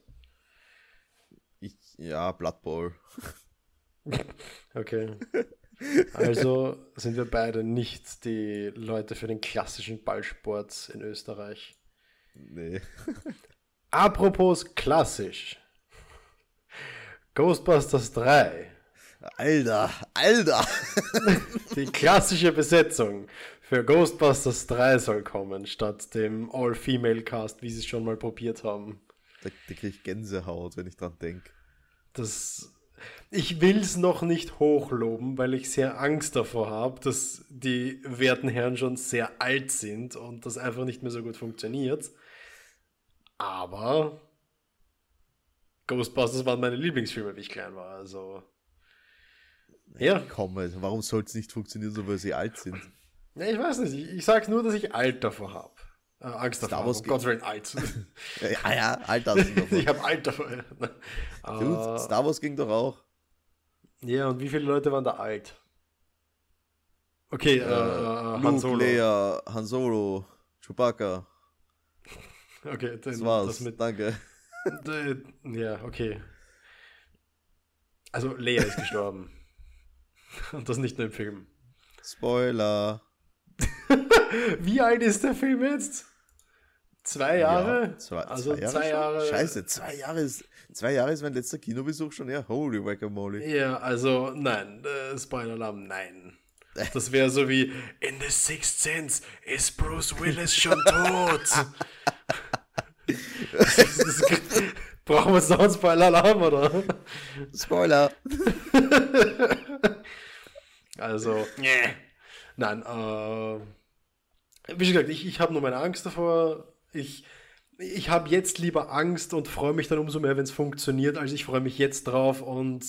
Ich, ja, Blood Bowl. [LAUGHS] Okay. [LAUGHS] Also sind wir beide nicht die Leute für den klassischen Ballsport in Österreich. Nee. Apropos klassisch. Ghostbusters 3. Alter, Alter! Die klassische Besetzung für Ghostbusters 3 soll kommen, statt dem All-Female-Cast, wie sie es schon mal probiert haben. Da, da kriege ich Gänsehaut, wenn ich dran denke. Das. Ich will es noch nicht hochloben, weil ich sehr Angst davor habe, dass die werten Herren schon sehr alt sind und das einfach nicht mehr so gut funktioniert. Aber Ghostbusters waren meine Lieblingsfilme, wie ich klein war. Also. Ja, Komm, also warum soll es nicht funktionieren, so weil sie alt sind? ja ich weiß nicht. Ich, ich sag's nur, dass ich alt davor habe. Äh, Angst davor. Star habe. Wars alt. [LAUGHS] Ja, ja, hast du davon. [LAUGHS] ich habe alt davor. Dude, [LAUGHS] Äh, Star Wars ging doch auch. Ja, und wie viele Leute waren da alt? Okay, äh, äh, Han Luke, Solo. Leia, Han Solo, Chewbacca. Okay, dann, Das war's. das mit. Danke. Äh, ja, okay. Also, Leia ist gestorben. Und das nicht nur im Film. Spoiler. Wie alt ist der Film jetzt? Zwei Jahre? Ja, zwei, also zwei Jahre. zwei? Jahre. Scheiße, zwei Jahre ist, zwei Jahre ist mein letzter Kinobesuch schon her. Holy Guacamole. Ja, also nein, äh, Spoiler-Alarm, nein. [LAUGHS] Das wäre so wie In The Sixth Sense ist Bruce Willis schon tot. das ist, das ist, brauchen wir jetzt noch einen Spoiler-Alarm, oder? Spoiler. [LAUGHS] Also, nee. Nein, äh, wie gesagt, ich, ich habe nur meine Angst davor. Ich, ich habe jetzt lieber Angst und freue mich dann umso mehr, wenn es funktioniert, als ich freue mich jetzt drauf und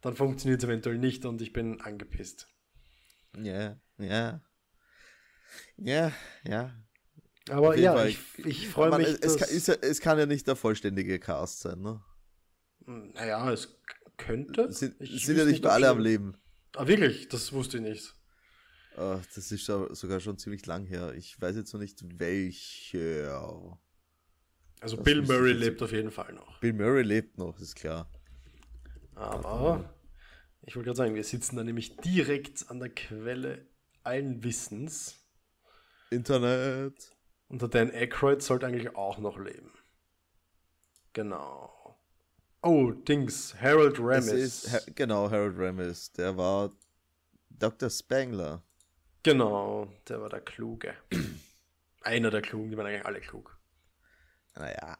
dann funktioniert es eventuell nicht und ich bin angepisst. Ja, ja. Ja, ja. Aber ja, Fall. ich, ich freue mich. es, es, kann, dass- ist ja, es kann ja nicht der vollständige Cast sein, ne? naja, es könnte. Es sind, es sind ja nicht alle am Leben. Ah, wirklich? Das wusste ich nicht. Ah, das ist sogar schon ziemlich lang her. Ich weiß jetzt noch nicht welche. Also Das Bill Murray lebt auf jeden Fall noch. Bill Murray lebt noch, ist klar. Aber ich wollte gerade sagen, wir sitzen da nämlich direkt an der Quelle allen Wissens. Internet. Und der Dan Aykroyd sollte eigentlich auch noch leben. Genau. Oh, Dings, Harold Ramis. ist, genau, Harold Ramis. Der war Dr. Spangler. Genau, der war der Kluge. [CLEARS THROAT] Einer der Klugen, die waren eigentlich alle klug. Naja,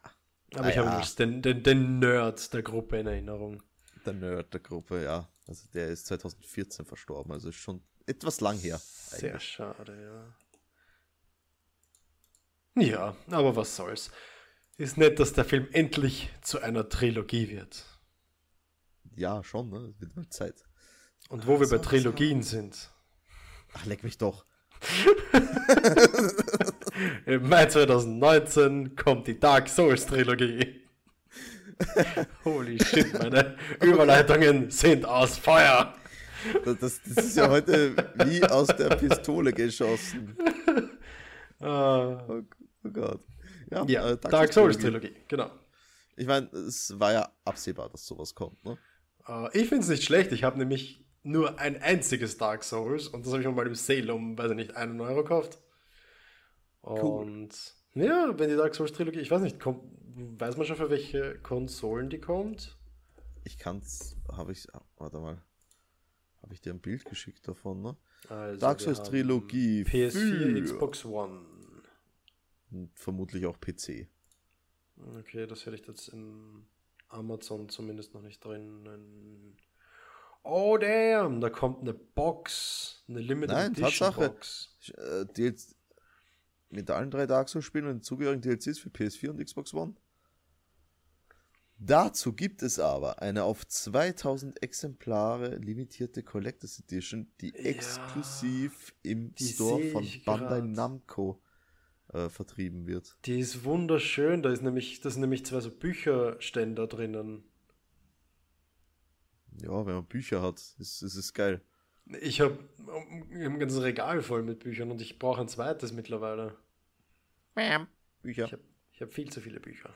Aber Ah ich habe den, den, den Nerd der Gruppe in Erinnerung. der Nerd der Gruppe, ja. Also der ist 2014 verstorben, also ist schon etwas lang her. Sehr eigentlich. schade, ja. Ja, aber was soll's. Ist nett, dass der Film endlich zu einer Trilogie wird. Ja, schon, ne? Es wird mal Zeit. Und wo wir so, bei Trilogien sind. Ach, leck mich doch. [LAUGHS] Im Mai 2019 kommt die Dark Souls Trilogie. [LAUGHS] Holy shit, meine Überleitungen sind aus Feuer. Das, das, ist ja heute wie aus der Pistole geschossen. [LAUGHS] Ah, Oh, oh Gott. Ja, ja, äh, Dark Souls Trilogie, genau. Ich meine, es war ja absehbar, dass sowas kommt, ne? Äh, ich finde es nicht schlecht. Ich habe nämlich nur ein einziges Dark Souls und das habe ich mir mal im Sale um, weiß ich nicht, einen Euro gekauft. Und ja, wenn die Dark Souls Trilogie, ich weiß nicht, kommt, weiß man schon für welche Konsolen die kommt? Ich kann's, habe ich, warte mal, habe ich dir ein Bild geschickt davon, ne? Also, Dark Souls Trilogie PS4, für- Xbox One. Und vermutlich auch PC. Okay, das hätte ich jetzt in Amazon zumindest noch nicht drinnen. Oh damn, da kommt eine Box, eine Limited Nein, Edition Tatsache. Box. Äh, DLC mit allen drei Dark Souls Spielen und den zugehörigen DLCs für PS4 und Xbox One. Dazu gibt es aber eine auf 2000 Exemplare limitierte Collectors Edition, die Ja, exklusiv im die Store von Bandai grad. Namco äh, vertrieben wird. Die ist wunderschön, da ist nämlich, das sind nämlich zwei so Bücherständer drinnen. Ja, wenn man Bücher hat, ist, ist es geil. Ich habe ein ganzes Regal voll mit Büchern und ich brauche ein zweites mittlerweile. Bücher. Ich habe hab viel zu viele Bücher.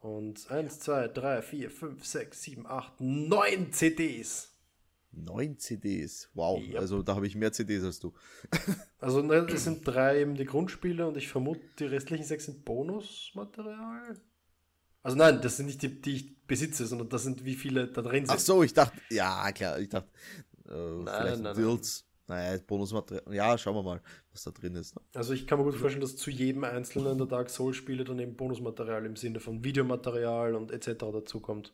Und 1, 2, 3, 4, 5, 6, 7, 8, 9 CDs. Neun CDs. Wow. Yep. Also da habe ich mehr CDs als du. [LAUGHS] Also ne, es sind drei eben die Grundspiele und ich vermute, die restlichen sechs sind Bonusmaterial. Also nein, das sind nicht die, die ich besitze, sondern das sind wie viele da drin sind. Ach so, ich dachte, ja klar, ich dachte, äh, vielleicht nein, Dills. Naja, Bonusmaterial. Ja, schauen wir mal, was da drin ist. Ne? Also ich kann mir gut vorstellen, dass zu jedem einzelnen der Dark Souls Spiele dann eben Bonusmaterial im Sinne von Videomaterial und etc. dazukommt.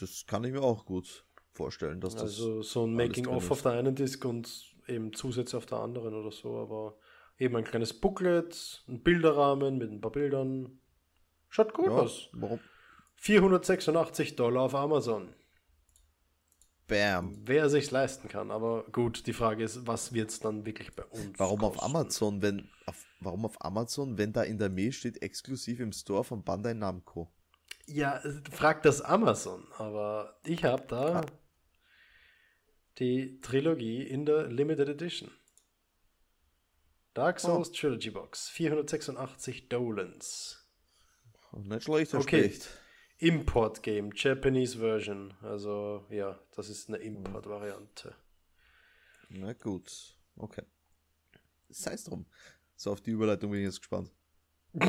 Das kann ich mir auch gut vorstellen, dass das. Also so ein alles Making drin of ist. auf der einen Disk und eben Zusätze auf der anderen oder so, aber eben ein kleines Booklet, ein Bilderrahmen mit ein paar Bildern. Schaut gut ja, aus. warum? 486 Dollar auf Amazon. Bam. Wer sich's leisten kann, aber gut, die Frage ist, was wird's dann wirklich bei uns? Warum auf kosten? Amazon, wenn auf, warum auf Amazon, wenn da in der Mail steht, exklusiv im Store von Bandai Namco? Ja, fragt das Amazon, aber ich habe da Ah. die Trilogie in der Limited Edition. Dark Souls Trilogy Box, 486 Dolans. Nicht schlecht, Okay. schlecht. Import Game, Japanese Version. Also ja, das ist eine Import-Variante. Na gut, okay. Sei es drum. So, auf die Überleitung bin ich jetzt gespannt. [LAUGHS]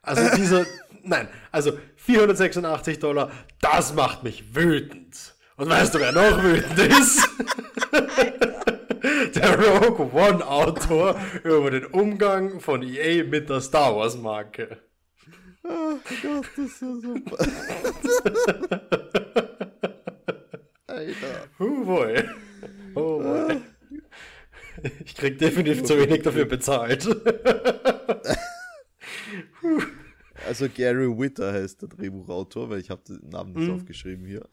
Also dieser, nein, also 486 Dollar, das macht mich wütend. Und weißt du, wer noch wütend ist? [LAUGHS] Der Rogue One Autor über den Umgang von EA mit der Star Wars Marke. Oh Gott, das ist ja super. [LAUGHS] Alter. Oh boy. Oh boy. Ich krieg definitiv zu wenig dafür bezahlt. Also Gary Witter heißt der Drehbuchautor, weil ich habe den Namen nicht Mhm. aufgeschrieben hier.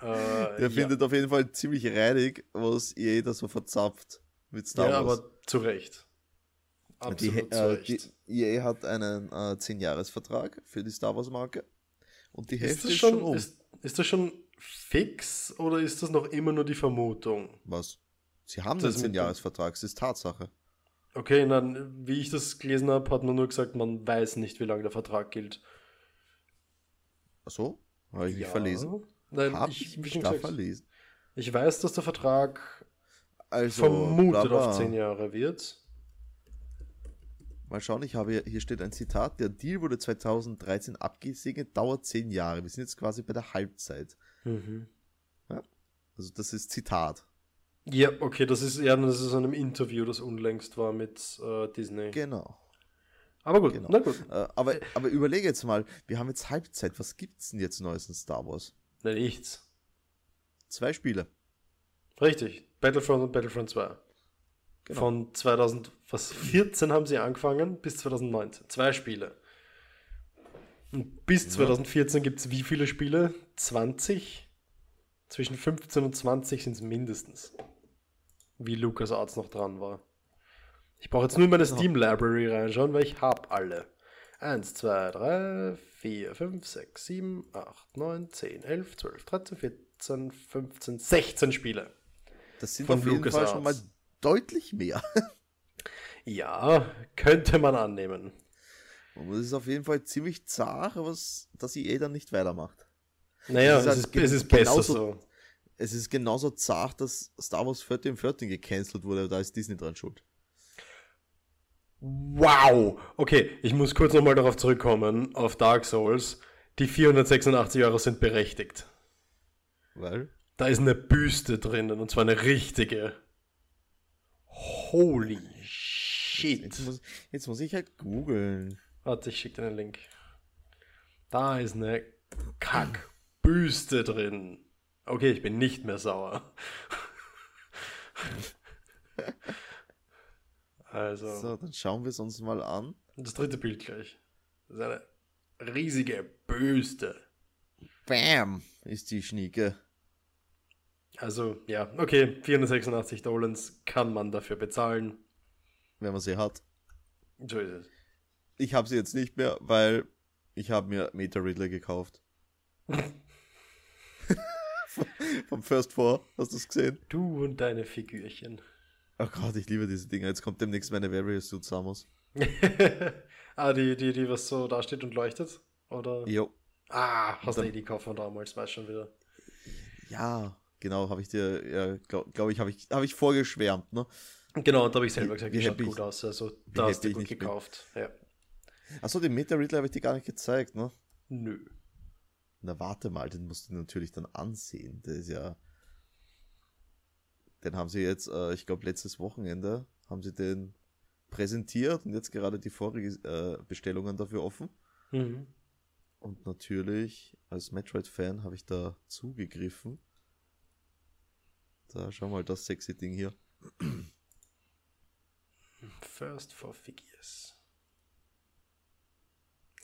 Äh, Der findet auf jeden Fall ziemlich reinig, was EA da so verzapft mit Star ja, Wars. aber zu Recht. Die, Absolut zu äh, die EA hat einen äh, 10-Jahres-Vertrag für die Star Wars-Marke. Und die Ist Hälfte das, ist schon, schon um. ist, ist das schon fix oder ist das noch immer nur die Vermutung? Was? Sie haben Das den mit dem- 10-Jahres-Vertrag, das ist Tatsache. Okay, dann, wie ich das gelesen habe, hat man nur gesagt, man weiß nicht, wie lange der Vertrag gilt. Ach so? Habe ich mich verlesen? Nein, Habe ich, ich schon da verlesen? ich weiß, dass der Vertrag Also, vermutet auf 10 Jahre wird. Mal schauen, ich habe hier, hier steht ein Zitat. Der Deal wurde 2013 abgesegnet, dauert 10 Jahre. Wir sind jetzt quasi bei der Halbzeit. Mhm. Also das ist Zitat. Ja, okay, das ist ja das ist in einem Interview, das unlängst war mit äh, Disney. Genau. Aber gut, genau. na gut. Äh, aber, aber überlege jetzt mal, wir haben jetzt Halbzeit. Was gibt's denn jetzt Neues in Star Wars? Nein, nichts. Zwei Spiele. Richtig. Battlefront und Battlefront 2. Genau. Von 2014 haben sie angefangen bis 2019. Zwei Spiele. Und bis 2014 gibt es wie viele Spiele? 20? Zwischen 15 und 20 sind es mindestens. Wie LucasArts noch dran war. Ich brauche jetzt nur in meine Steam Library reinschauen, weil ich habe alle. 1, 2, 3, 4, 5, 6, 7, 8, 9, 10, 11, 12, 13, 14, 15, 16 Spiele. Das sind Von auf jeden Fall LucasArts. schon mal deutlich mehr. [LAUGHS] Ja, könnte man annehmen. Und es ist auf jeden Fall ziemlich zart, was, dass EA dann nicht weitermacht. Naja, Es es ist ist, halt es ist besser genauso- so. Es ist genauso zart, dass Star Wars 1414 gecancelt wurde, da ist Disney dran schuld. Wow! Okay, ich muss kurz nochmal darauf zurückkommen, auf Dark Souls. Die 486 Euro sind berechtigt. Weil? Da ist eine Büste drinnen, und zwar eine richtige. Holy shit. Jetzt muss, jetzt muss ich halt googeln. Warte, ich schicke dir den Link. Da ist eine Kackbüste drin. Okay, ich bin nicht mehr sauer. [LAUGHS] also, So, dann schauen wir es uns mal an. das dritte Bild gleich. Das ist eine riesige Büste. Bam! Ist die Schnieke. Also, ja, okay, 486 Dolans kann man dafür bezahlen. Wenn man sie hat. So ist es. Ich habe sie jetzt nicht mehr, weil ich habe mir Meta Riddler gekauft. [LAUGHS] Vom First Four, hast du es gesehen? Du und deine Figürchen. Oh Gott, ich liebe diese Dinger. Jetzt kommt demnächst meine Various Suit Samus. [LAUGHS] ah, die, die, die, was so da steht und leuchtet? Oder? Jo. Ah, hast du eh die gekauft von damals, weiß schon wieder. Ja, genau, habe ich dir, ja, glaube glaub ich, habe ich, hab ich vorgeschwärmt, ne? Genau, und da habe ich selber Wie- gesagt, wie die schaut gut ich- aus. Also, da hast du ich gut bin. gekauft. Ja. Achso, den Meta Riddler habe ich dir gar nicht gezeigt, ne? Nö. Na, warte mal, den musst du natürlich dann ansehen. Der ist ja. Den haben sie jetzt, äh, ich glaube, letztes Wochenende haben sie den präsentiert und jetzt gerade die vorigen äh, Bestellungen dafür offen. Mhm. Und natürlich, als Metroid-Fan habe ich da zugegriffen. Da, schau mal, das sexy Ding hier. First for Figures.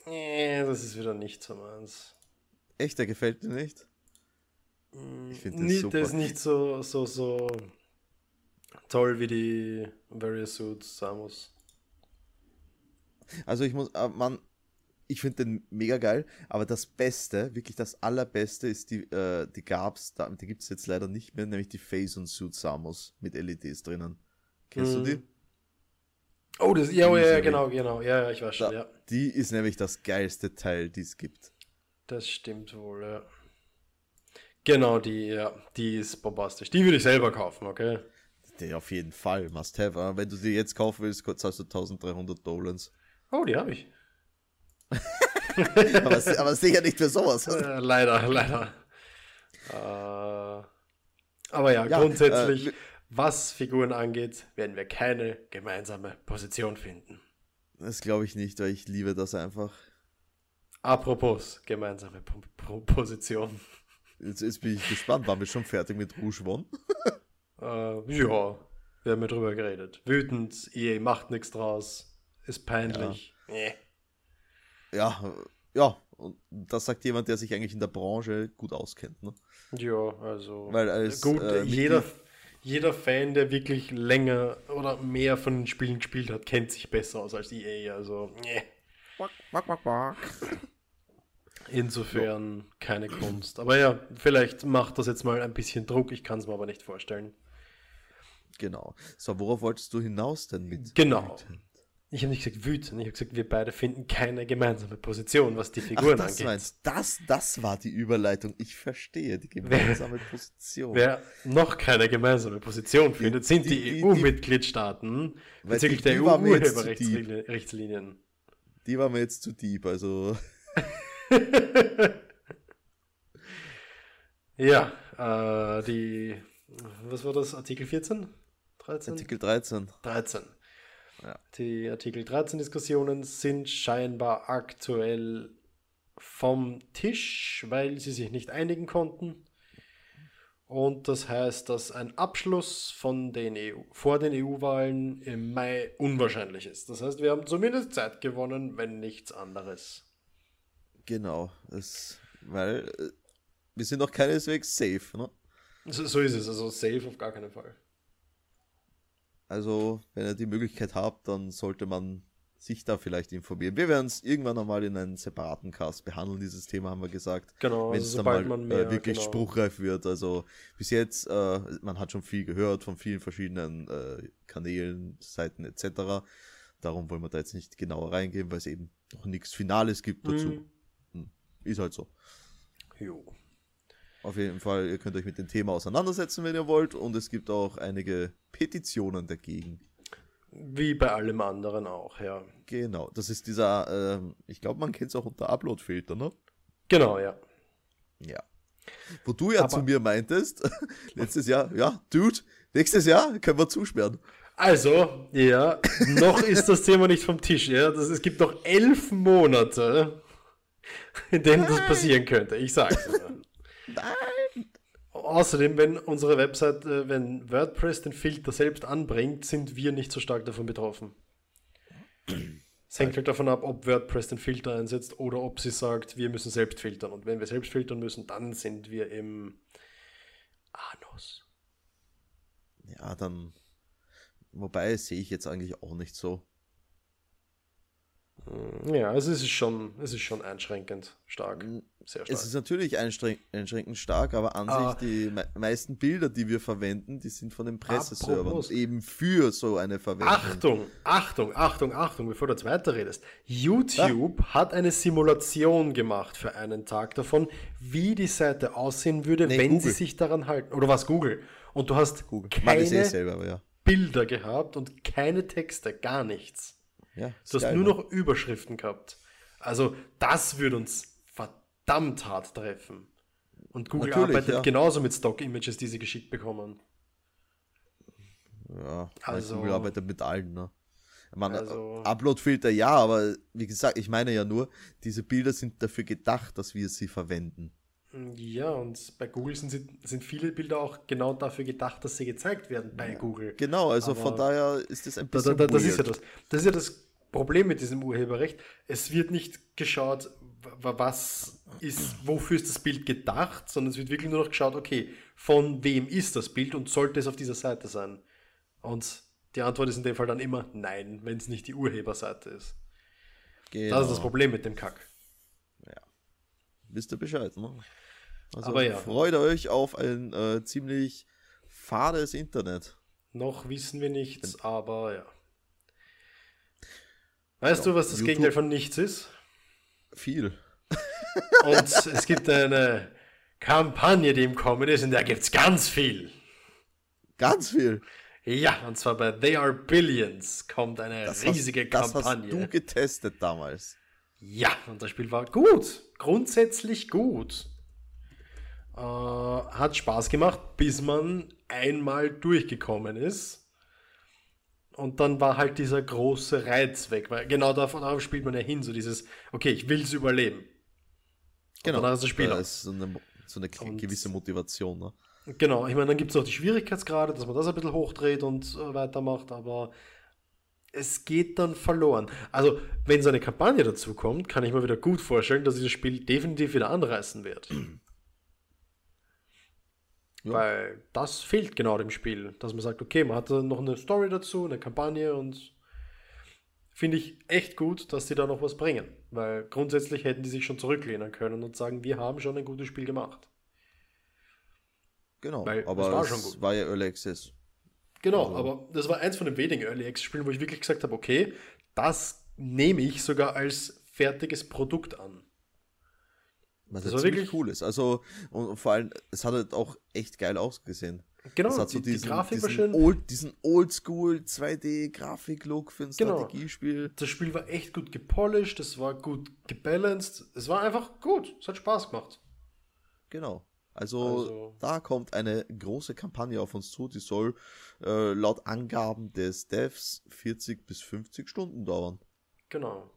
Nee, das ist wieder nicht so meins. Echt, der gefällt dir nicht? Ich finde Nee, super. der ist nicht so, so, so toll wie die Various Suits Samus. Also ich muss, äh, man, ich finde den mega geil, aber das Beste, wirklich das Allerbeste ist die, äh, die gab's, da, die gibt's jetzt leider nicht mehr, nämlich die Phase und Suit Samus mit LEDs drinnen. Kennst Mhm. du die? Oh, das, ja, oh, ja, ja, genau, genau. Ja, ja, ich weiß schon, Da, ja. Die ist nämlich das geilste Teil, die es gibt. Das stimmt wohl, ja. Genau, die, ja, die ist bombastisch. Die würde ich selber kaufen, okay? Die auf jeden Fall, must have. Wenn du die jetzt kaufen willst, zahlst du 1300 Dolans. Oh, die habe ich. [LAUGHS] aber, aber sicher nicht für sowas. Äh, leider, leider. Äh, aber ja, Ja, grundsätzlich, äh, was Figuren angeht, werden wir keine gemeinsame Position finden. Das glaube ich nicht, weil ich liebe das einfach. Apropos gemeinsame P P Position. Jetzt, jetzt bin ich gespannt, waren wir schon fertig mit Rouge One? [LAUGHS] Äh, ja, wir haben ja drüber geredet. Wütend, EA macht nichts draus, ist peinlich. Nee. Ja, äh, ja, und das sagt jemand, der sich eigentlich in der Branche gut auskennt. Ne? Ja, also Weil als, gut, äh, Mitglied- jeder, jeder Fan, der wirklich länger oder mehr von den Spielen gespielt hat, kennt sich besser aus als EA. Also, nee. Insofern keine Kunst. Aber ja, vielleicht macht das jetzt mal ein bisschen Druck, ich kann es mir aber nicht vorstellen. Genau. So, worauf wolltest du hinaus denn mit? Genau. wütend? Ich habe nicht gesagt wütend, ich habe gesagt, wir beide finden keine gemeinsame Position, was die Ach, Figuren das angeht. meinst das, das war die Überleitung. Ich verstehe die gemeinsame Position. Wer noch keine gemeinsame Position findet, sind die, die- die- EU-Mitgliedstaaten bezüglich die- der EU-Urheberrechtslinien. Die war mir jetzt zu deep, also [LAUGHS] Ja, äh, die, was war das, Artikel 14? 13? Artikel 13. 13. Ja. Die Artikel 13 Diskussionen sind scheinbar aktuell vom Tisch, weil sie sich nicht einigen konnten. Und das heißt, dass ein Abschluss von den EU, vor den EU-Wahlen im Mai unwahrscheinlich ist. Das heißt, wir haben zumindest Zeit gewonnen, wenn nichts anderes. Genau. Das, weil äh, wir sind noch keineswegs safe, ne? So, so ist es, also safe auf gar keinen Fall. Also, wenn ihr die Möglichkeit habt, dann sollte man sich da vielleicht informieren. Wir werden es irgendwann einmal in einem separaten Cast behandeln, dieses Thema haben wir gesagt. Genau, wenn also es dann sobald mal man mehr, äh, wirklich genau. spruchreif wird. Also bis jetzt, äh, man hat schon viel gehört von vielen verschiedenen äh, Kanälen, Seiten etc. Darum wollen wir da jetzt nicht genauer reingehen, weil es eben noch nichts Finales gibt dazu. Mhm. Hm. Ist halt so. Jo. Auf jeden Fall, ihr könnt euch mit dem Thema auseinandersetzen, wenn ihr wollt. Und es gibt auch einige Petitionen dagegen. Wie bei allem anderen auch, ja. Genau, das ist dieser, ähm, ich glaube, man kennt es auch unter Upload-Filter, ne? Genau, ja. Ja. Wo du ja Aber- zu mir meintest, [LAUGHS] letztes Jahr, ja, Dude, nächstes Jahr können wir zusperren. Also, ja, noch ist das Thema nicht vom Tisch. Ja? Das, es gibt noch elf Monate, in denen das passieren könnte. Ich sag's dir. Nein! Außerdem, wenn unsere Website, äh, wenn WordPress den Filter selbst anbringt, sind wir nicht so stark davon betroffen. Es hängt halt davon ab, ob WordPress den Filter einsetzt oder ob sie sagt, wir müssen selbst filtern. Und wenn wir selbst filtern müssen, dann sind wir im Anus. Ja, dann, wobei sehe ich jetzt eigentlich auch nicht so. Ja, also es ist schon, es ist schon einschränkend stark. Sehr stark. Es ist natürlich einschränk einschränkend stark, aber an Ah. sich die me meisten Bilder, die wir verwenden, die sind von den Presseservern eben für so eine Verwendung. Achtung, Achtung, Achtung, Achtung, bevor du jetzt weiterredest. YouTube hat eine Simulation gemacht für einen Tag davon, wie die Seite aussehen würde, Nee, wenn Google. sie sich daran halten. Oder was Google? Und du hast Google. Keine selber, aber ja. Bilder gehabt und keine Texte, gar nichts. Ja Du hast geil, nur ne? noch Überschriften gehabt. Also das würde uns verdammt hart treffen. Und Google Natürlich, arbeitet ja. genauso mit Stock-Images, die sie geschickt bekommen. Ja, Also- Google arbeitet mit allen, ne? Man, Also- Upload-Filter ja, aber wie gesagt, ich meine ja nur, diese Bilder sind dafür gedacht, dass wir sie verwenden. Ja, und bei Google sind, sie, sind viele Bilder auch genau dafür gedacht, dass sie gezeigt werden bei Google. Genau, also Aber- von daher ist das ein bisschen. da, da, das ist ja das. Das ist ja das Problem mit diesem Urheberrecht. Es wird nicht geschaut, wa- was ist, wofür ist das Bild gedacht, sondern es wird wirklich nur noch geschaut, okay, von wem ist das Bild und sollte es auf dieser Seite sein? Und die Antwort ist in dem Fall dann immer nein, wenn es nicht die Urheberseite ist. Genau. Das ist das Problem mit dem Kack. Wisst ihr Bescheid, ne? Also Aber ja. freut euch auf ein äh, ziemlich fades Internet. Noch wissen wir nichts, aber ja. Weißt Ja, du, was das YouTube- Gegenteil von nichts ist? Viel. Und [LAUGHS] es gibt eine Kampagne, die im Kommen ist, in der gibt es ganz viel. Ganz viel. Ja, und zwar bei They Are Billions kommt eine Das riesige hast, das Kampagne. hast du getestet damals. Ja, und das Spiel war gut. Grundsätzlich gut. Äh, hat Spaß gemacht, bis man einmal durchgekommen ist. Und dann war halt dieser große Reiz weg, weil genau davon darauf spielt man ja hin, so dieses, okay, ich will es überleben. Genau. danach ist das Spiel Da ist so eine, so eine Und- gewisse Motivation, ne? Genau, ich meine, dann gibt es noch die Schwierigkeitsgrade, dass man das ein bisschen hochdreht und äh, weitermacht, aber es geht dann verloren. Also, wenn so eine Kampagne dazu kommt, kann ich mir wieder gut vorstellen, dass dieses Spiel definitiv wieder anreißen wird. [CLEARS THROAT] Ja. Weil das fehlt genau dem Spiel, dass man sagt, okay, man hat noch eine Story dazu, eine Kampagne und finde ich echt gut, dass die da noch was bringen. Weil grundsätzlich hätten die sich schon zurücklehnen können und sagen, wir haben schon ein gutes Spiel gemacht. Genau. Weil aber es war es schon gut. war ja Early Access. Genau, also. aber das war eins von den wenigen Early Access Spielen, wo ich wirklich gesagt habe, okay, das nehme ich sogar als fertiges Produkt an. Was das war wirklich cool ist. Also, und vor allem, es hat halt auch echt geil ausgesehen. Genau, es hat so die, diesen, die Grafik diesen war schön. Old, diesen Oldschool 2D-Grafik-Look für ein genau. Strategiespiel. Das Spiel war echt gut gepolished, es war gut gebalanced, es war einfach gut, es hat Spaß gemacht. Genau. Also, also, da kommt eine große Kampagne auf uns zu, die soll äh, laut Angaben des Devs 40 bis 50 Stunden dauern. Genau.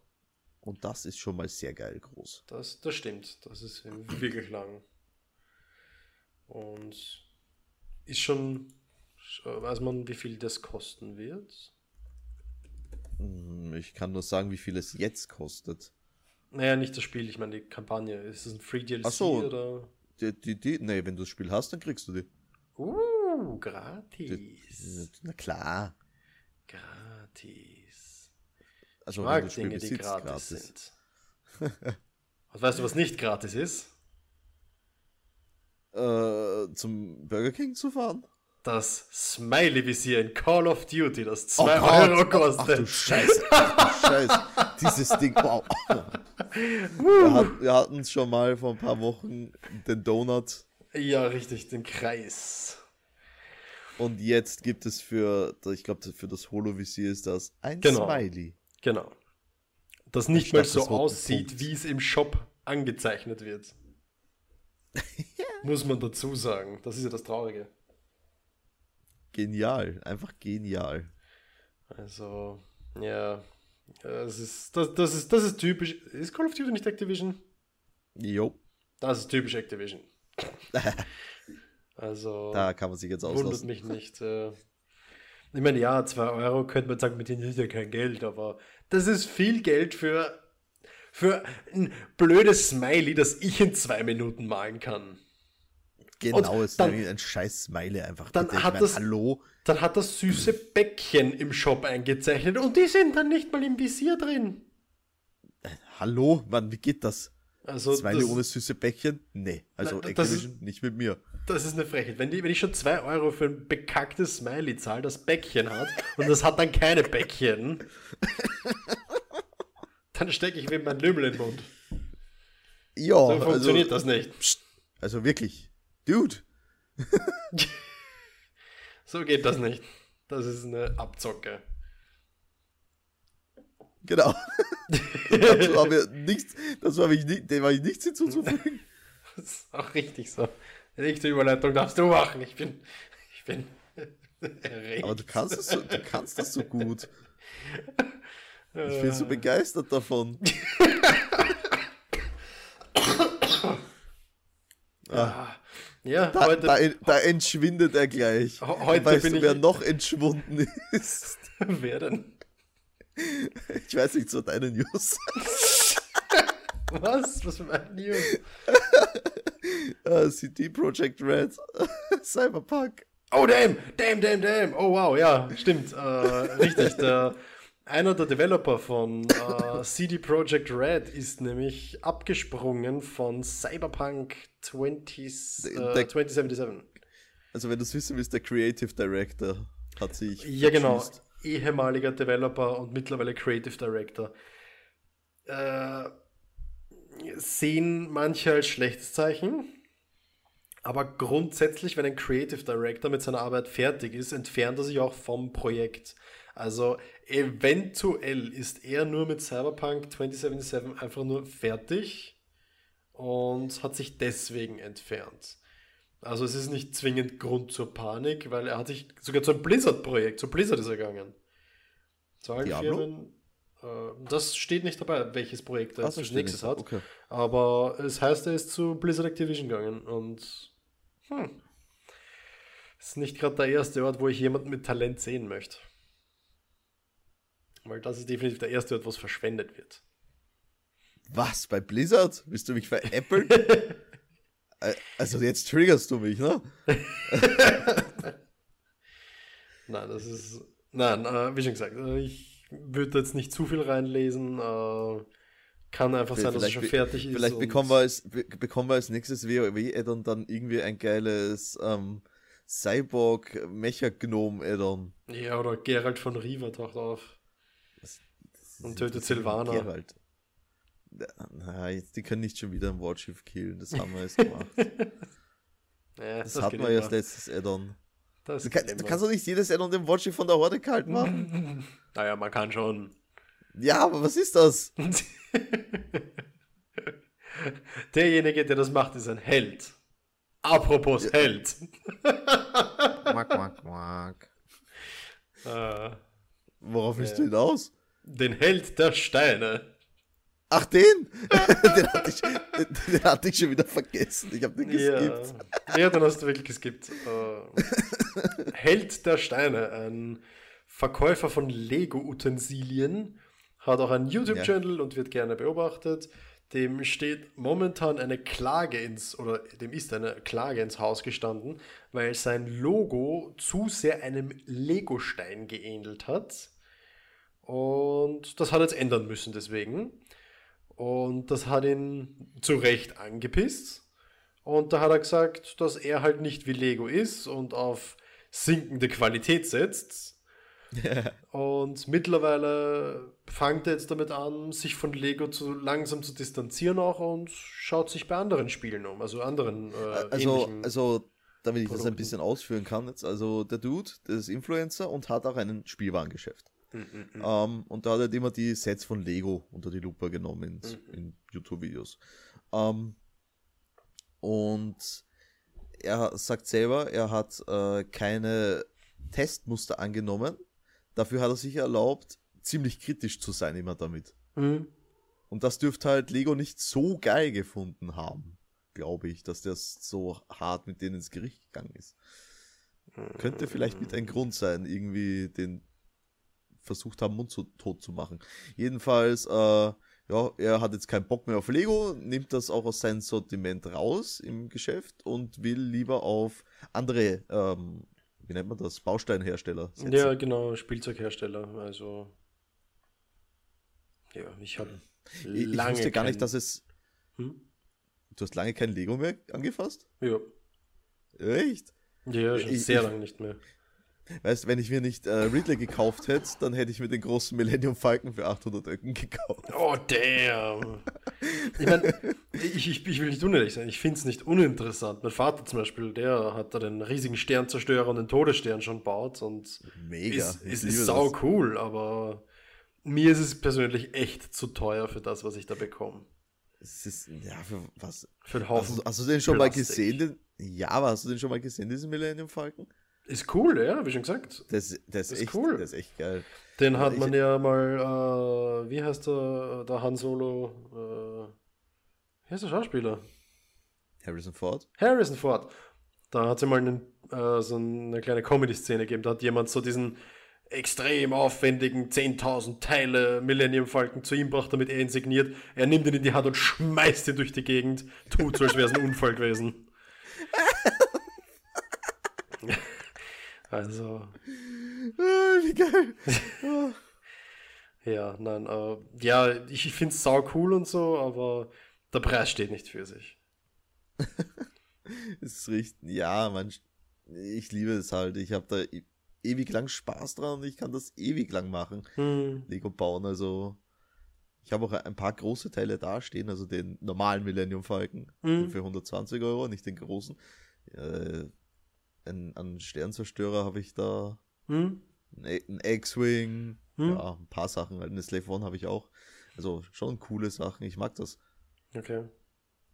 Und das ist schon mal sehr geil groß. Das, das stimmt. Das ist [CLEARS THROAT] wirklich lang. Und ist schon, weiß man, wie viel das kosten wird? Hm, ich kann nur sagen, wie viel es jetzt kostet. Naja, nicht das Spiel, ich meine die Kampagne. Ist es ein Free DLC Ach so, oder? Die, die, die, nee, wenn du das Spiel hast, dann kriegst du die. Uh, gratis. Die, na klar. Gratis. Also, ich mag Dinge, besitzt, die gratis, gratis. sind. [LAUGHS] Und weißt du, was nicht gratis ist? Äh, zum Burger King zu fahren? Das Smiley-Visier in Call of Duty, das 2 oh Euro kostet. Ach du Scheiße, ach du Scheiße. Dieses Ding, wow. [LAUGHS] wir, hat, wir hatten schon mal vor ein paar Wochen, den Donut. Ja, richtig, den Kreis. Und jetzt gibt es für, ich glaube, für das Holo-Visier ist das ein genau. Smiley. Genau. Das nicht mal so aussieht, wie es im Shop angezeichnet wird. [LAUGHS] Muss man dazu sagen. Das ist ja das Traurige. Genial, einfach genial. Also, ja. Das ist, das, das, ist, das ist typisch. Ist Call of Duty nicht Activision? Jo. Das ist typisch Activision. [LAUGHS] also. Da kann man sich jetzt auslassen. Wundert mich nicht. Äh, ich meine, ja, 2 Euro könnte man sagen, mit denen ist ja kein Geld, aber das ist viel Geld für, für ein blödes Smiley, das ich in zwei Minuten malen kann. Genau, es ist ein scheiß Smiley einfach. Dann hat, meine, das, Hallo? dann hat das süße Bäckchen im Shop eingezeichnet und die sind dann nicht mal im Visier drin. Äh, hallo? Mann, wie geht das? Also Smiley ohne süße Bäckchen? Nee, also na, Activision ist, nicht mit mir. Das ist eine Frechheit. Wenn, die, wenn ich schon 2 Euro für ein bekacktes Smiley zahle, das Bäckchen hat, und das hat dann keine Bäckchen, [LAUGHS] dann stecke ich mir mein Lümmel in den Mund. Ja, so also funktioniert also, das nicht. Also wirklich, Dude. [LAUGHS] so geht das nicht. Das ist eine Abzocke. Genau. [LAUGHS] dazu haben wir nichts, dazu habe ich, nicht, dem habe ich nichts hinzuzufügen. Das ist auch richtig so. Nächste Überleitung darfst du machen. Ich bin, ich bin erregt. [LAUGHS] Aber du kannst das so, du kannst das so gut. Ich bin so begeistert davon. [COUGHS] ah. Ja, da, heute, da, da, entschwindet er gleich. Heute weißt bin du, wer noch entschwunden ist? [LAUGHS] wer denn? Ich weiß nicht, so deine News. [LAUGHS] Was? Was für meine News? [LAUGHS] uh, äh, CD Projekt Red, [LAUGHS] Cyberpunk. Oh, damn, damn, damn, damn. Oh, wow, ja, stimmt. Äh, richtig, der, einer der Developer von äh, CD Projekt Red ist nämlich abgesprungen von Cyberpunk 20, äh, der, 2077. Also, wenn du es wissen willst, der Creative Director hat sich. Ja, genau. Ehemaliger Developer und mittlerweile Creative Director. Äh, sehen manche als schlechtes Zeichen. Aber grundsätzlich, wenn ein Creative Director mit seiner Arbeit fertig ist, entfernt er sich auch vom Projekt. Also eventuell ist er nur mit Cyberpunk 2077 einfach nur fertig und hat sich deswegen entfernt. Also es ist nicht zwingend Grund zur Panik, weil er hat sich sogar zu einem Blizzard-Projekt, zu Blizzard ist er gegangen. Zu allen Firmen, das steht nicht dabei, welches Projekt er als nächstes hat. Okay. Aber es heißt, er ist zu Blizzard Activision gegangen und hm, ist nicht gerade der erste Ort, wo ich jemanden mit Talent sehen möchte. Weil das ist definitiv der erste Ort, wo es verschwendet wird. Was? Bei Blizzard? Willst du mich veräppeln? [LAUGHS] also jetzt triggerst du mich, ne? [LAUGHS] nein, das ist. Nein, äh, wie schon gesagt, äh, ich würde jetzt nicht zu viel reinlesen. Äh, kann einfach sein, dass es schon fertig ist. Vielleicht bekommen wir, als, bekommen wir als nächstes WoW-Add-on dann irgendwie ein geiles ähm, Cyborg Mecha Gnome Addon. Ja, oder Geralt von Riva taucht auf. Und tötet Silvana. Geralt. Nein, die können nicht schon wieder ein Wortschiff killen, das haben wir jetzt [LAUGHS] gemacht. Ja, Das, das hatten wir ja als letztes Addon. Das Du, kann, du kannst doch nicht jedes Addon dem Wortschiff von der Horde kalt machen. [LAUGHS] Naja, man kann schon. ja, aber was ist das? [LAUGHS] Derjenige, der das macht, ist ein Held. Apropos Held. [LAUGHS] Quack, quack, quack. Äh, Worauf willst Ja. du hinaus? den Held der Steine. Ach, den? [LAUGHS] den, hatte ich, den, den hatte ich schon wieder vergessen. Ich habe den geskippt. Ja. ja, dann hast du wirklich geskippt. Äh, Held der Steine, ein Verkäufer von Lego-Utensilien, hat auch einen YouTube-Channel und wird gerne beobachtet. Dem steht momentan eine Klage ins, oder dem ist eine Klage ins Haus gestanden, weil sein Logo zu sehr einem Lego-Stein geähnelt hat. Und das hat er jetzt ändern müssen deswegen. Und das hat ihn zu Recht angepisst. Und da hat er gesagt, dass er halt nicht wie Lego ist und auf sinkende Qualität setzt. [LAUGHS] Und mittlerweile fängt er jetzt damit an, sich von Lego zu langsam zu distanzieren auch und schaut sich bei anderen Spielen um, also anderen äh, Also, ähnlichen- also, damit ich das ein Produkten. bisschen ausführen kann jetzt, also der Dude, der ist Influencer und hat auch ein Spielwarengeschäft. Mhm, Ähm, und da hat er halt immer die Sets von Lego unter die Lupe genommen in, Mhm. in YouTube-Videos. Ähm, und er sagt selber, er hat äh, keine Testmuster angenommen. Dafür hat er sich erlaubt, ziemlich kritisch zu sein immer damit. Mhm. Und das dürfte halt Lego nicht so geil gefunden haben, glaube ich, dass das so hart mit denen ins Gericht gegangen ist. Könnte vielleicht mit ein Grund sein, irgendwie den versucht haben, Mund zu, tot zu machen. Jedenfalls, äh, ja, er hat jetzt keinen Bock mehr auf Lego, nimmt das auch aus seinem Sortiment raus im Geschäft und will lieber auf andere, ähm, wie nennt man das, Bausteinhersteller setzen. Ja, genau, Spielzeughersteller. Also, ja, ich habe ich, ich lange wusste gar nicht, kein- dass es. Hm? Du hast lange kein Lego mehr angefasst? Ja, Echt? ja schon Ich- sehr lange nicht mehr. Weißt, wenn ich mir nicht äh, Ridley gekauft hätte, dann hätte ich mir den großen Millennium Falcon für 800 Öcken gekauft. Oh, damn. Ich meine, ich, ich, ich will nicht unehrlich sein, ich finde es nicht uninteressant. Mein Vater zum Beispiel, der hat da den riesigen Sternzerstörer und den Todesstern schon baut und Mega. ist, ist, ist sau das. cool, aber mir ist es persönlich echt zu teuer für das, was ich da bekomme. Es ist, ja, für was? Für Hast, Haufen. du- hast du den schon mal Plastik. gesehen? Den, ja, aber hast du den schon mal gesehen, diesen Millennium Falcon? Ist cool, ja, wie schon gesagt. Ist, der ist, echt, cool. Der ist echt geil. Den hat Ich- man ja mal, äh, wie heißt der, der Han Solo, äh, wie heißt der Schauspieler? Harrison Ford? Harrison Ford. Da hat es ja mal einen, äh, so eine kleine Comedy-Szene gegeben. Da hat jemand so diesen extrem aufwendigen 10.000 Teile Millennium Falcon zu ihm gebracht, damit er ihn signiert. Er nimmt ihn in die Hand und schmeißt ihn durch die Gegend. Tut so, als wäre es ein Unfall gewesen. [LAUGHS] also, Ah, wie geil. [LAUGHS] Ja, nein, äh, ja, ich, ich finde es sau cool und so, aber der Preis steht nicht für sich. Es [LAUGHS] ist richtig. Ja, man, ich liebe es halt. Ich habe da e- ewig lang Spaß dran und ich kann das ewig lang machen. Hm. Lego bauen. Also ich habe auch ein paar große Teile dastehen, also den normalen Millennium Falcon Mhm. für 120 Euro, nicht den großen. Äh, ein, einen Sternzerstörer habe ich da, Hm? ein E- ein X-Wing, Hm. ja, ein paar Sachen, eine Slave One habe ich auch. Also schon coole Sachen, ich mag das. Okay.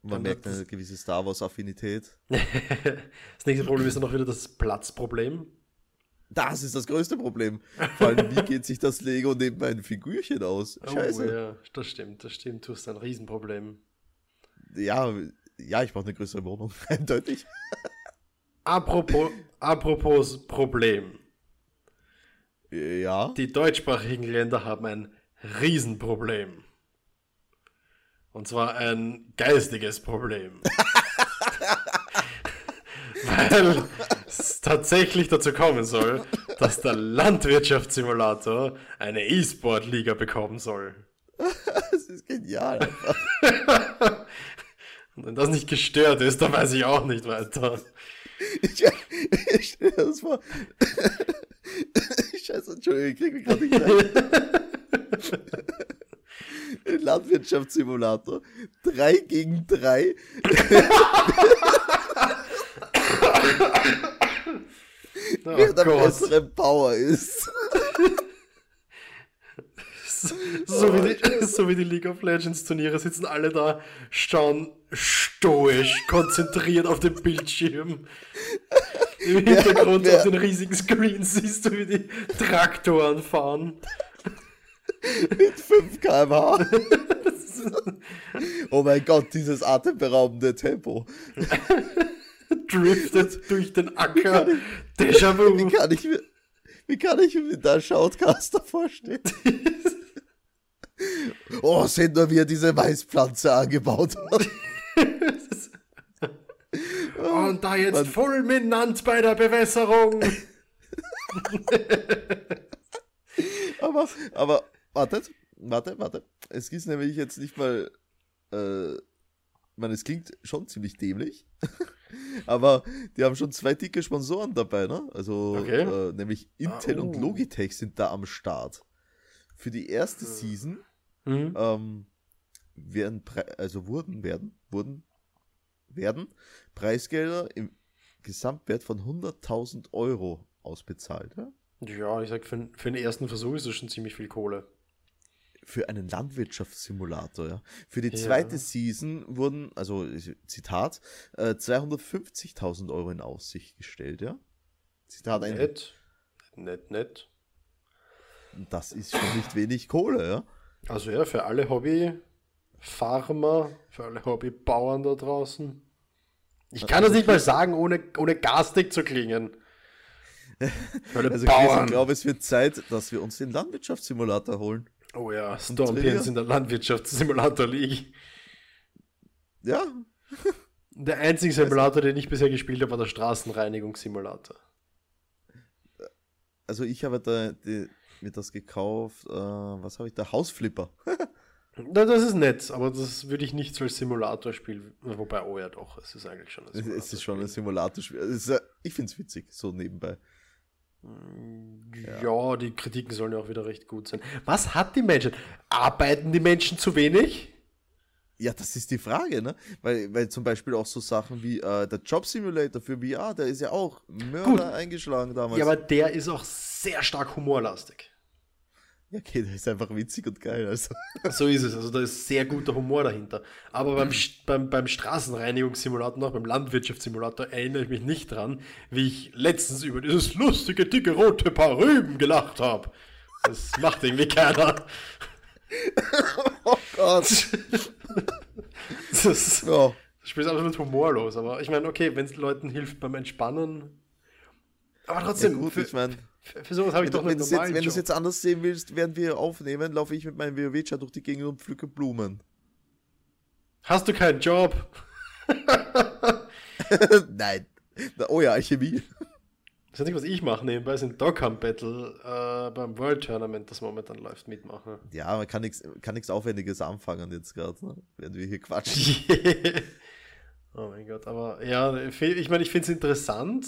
Man Dann merkt eine gewisse Star Wars Affinität. [LAUGHS] Das nächste Problem ist dann auch wieder das Platzproblem. Das ist das größte Problem. Vor allem, wie geht sich das Lego neben meinen Figürchen aus? Scheiße. Oh, ja, das stimmt, das stimmt. Du hast ein Riesenproblem. ja, ja, ich brauche eine größere Wohnung, [LAUGHS] eindeutig. Apropos, apropos Problem. Ja. Die deutschsprachigen Länder haben ein Riesenproblem. Und zwar ein geistiges Problem. [LAUGHS] Weil es tatsächlich dazu kommen soll, dass der Landwirtschaftssimulator eine E-Sport-Liga bekommen soll. [LAUGHS] Das ist genial. [LAUGHS] Und wenn das nicht gestört ist, dann weiß ich auch nicht weiter. Ich, [LAUGHS] ich stell dir das vor. [LAUGHS] Scheiße, Entschuldigung, ich krieg mich gerade nicht rein. Ein [LAUGHS] Landwirtschaftssimulator. Drei gegen drei. Oh wer der bessere Power ist. So wie, die, [LAUGHS] so wie die League of Legends Turniere sitzen alle da, schauen stoisch, konzentriert auf den Bildschirm. Im Hintergrund wer- auf den riesigen Screen siehst du, wie die Traktoren fahren. Mit 5 km/h. [LAUGHS] Oh mein Gott, dieses atemberaubende Tempo. Driftet durch den Acker. Déjà-vu. Wie kann ich mir, wie kann ich mir da Shoutcaster vorstellen? [LAUGHS] oh, seht nur, wie er diese Maispflanze angebaut hat. [LAUGHS] Und da jetzt Man- fulminant bei der Bewässerung. Aber, aber, wartet, warte, warte. Es ist nämlich jetzt nicht mal, äh, ich meine, es klingt schon ziemlich dämlich. [LAUGHS] aber die haben schon zwei dicke Sponsoren dabei, ne? Also, Okay. äh, nämlich Intel Ah, und oh. Logitech sind da am Start. Für die erste Season Hm. ähm, werden, Pre also wurden, werden, wurden, werden Preisgelder im Gesamtwert von 100.000 Euro ausbezahlt. Ja? Ja, ich sag, für, für den ersten Versuch ist das schon ziemlich viel Kohle. Für einen Landwirtschaftssimulator. Ja? Für die Ja. zweite Season wurden, also Zitat, äh, 250.000 Euro in Aussicht gestellt. Ja? Zitat. Nett. Nett, nett. Das ist schon nicht wenig Kohle. Ja? Also ja, für alle Hobbyfarmer, für alle Hobbybauern da draußen. Ich kann das nicht mal sagen, ohne, ohne garstig zu klingen. [LAUGHS] Also Chris, ich Bauern. glaube, es wird Zeit, dass wir uns den Landwirtschaftssimulator holen. oh ja, Stormpions in der Landwirtschaftssimulator League. Ja, Der einzige Simulator, den ich bisher gespielt habe, war der Straßenreinigungssimulator. also ich habe da die, mir das gekauft, äh, was habe ich da? Hausflipper. [LAUGHS] Das ist nett, aber das würde ich nicht so als Simulator spielen. Wobei, oh ja, doch, es ist eigentlich schon ein Es- Es ist schon ein Simulatorspiel. Äh, ich finde es witzig, so nebenbei. Ja. die Kritiken sollen ja auch wieder recht gut sein. Was hat die Menschen? Arbeiten die Menschen zu wenig? Ja, das ist die Frage, ne? Weil, weil zum Beispiel auch so Sachen wie äh, der Job Simulator für VR, der ist ja auch Mörder Gut. eingeschlagen damals. Ja, aber der ist auch sehr stark humorlastig. Ja, okay, der ist einfach witzig und geil. Also. [LAUGHS] So ist es. Also da ist sehr guter Humor dahinter. Aber beim, beim, beim Straßenreinigungssimulator, noch beim Landwirtschaftssimulator, erinnere ich mich nicht dran, wie ich letztens über dieses lustige, dicke, rote Paar Rüben gelacht habe. Das macht irgendwie keiner. [LAUGHS] Oh Gott. Das ist, [LAUGHS] Ja. das Spiel ist absolut humorlos. Aber ich meine, okay, wenn es Leuten hilft beim Entspannen. Aber ja trotzdem, gut, für, ich meine, für, für sowas habe ich wenn, doch du- einen wenn du es jetzt, normalen wenn du's Job. jetzt anders sehen willst, während wir aufnehmen, laufe ich mit meinem WoW-Chat durch die Gegend und pflücke Blumen. Hast du keinen Job? [LAUGHS] Nein. Oh ja, Alchemie. Das ist nicht, was ich mache nebenbei, sind Doghunt Battle äh, beim World Tournament, das momentan läuft, mitmachen. Ja, man kann nichts kann nix Aufwendiges anfangen jetzt gerade, ne? während wir hier quatschen. [LAUGHS] oh mein Gott, aber ja, ich meine, ich finde es interessant,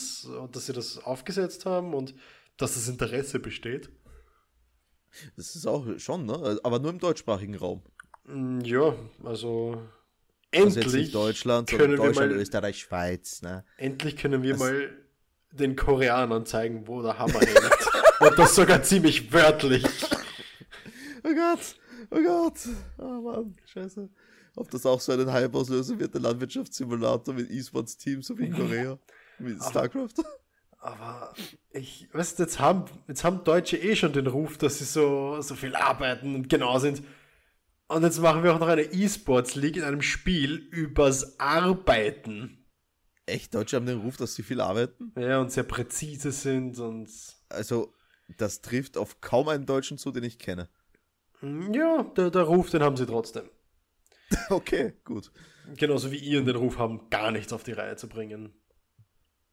dass sie das aufgesetzt haben und dass das Interesse besteht. Das ist auch schon, ne? Aber nur im deutschsprachigen Raum. Mm, Ja, also Also endlich, nicht Deutschland, sondern Deutschland, mal- Österreich, Schweiz, ne? endlich können wir Das- mal den Koreanern zeigen, wo der Hammer hängt. [LAUGHS] und das sogar ziemlich wörtlich. Oh Gott, oh Gott. Oh Mann, scheiße. Ob das auch so einen Hype auslösen wird, der Landwirtschaftssimulator mit E-Sports-Teams, so wie in Korea. Mit StarCraft. Aber ich, weißt du, jetzt haben, jetzt haben Deutsche eh schon den Ruf, dass sie so, so viel arbeiten und genau sind. Und jetzt machen wir auch noch eine E-Sports League in einem Spiel übers Arbeiten. Echt, Deutsche haben den Ruf, dass sie viel arbeiten? Ja, und sehr präzise sind und. Also, das trifft auf kaum einen Deutschen zu, den ich kenne. mm, Ja, der, der Ruf, den haben sie trotzdem. [LAUGHS] Okay, gut. Genauso wie ihren den Ruf haben, gar nichts auf die Reihe zu bringen.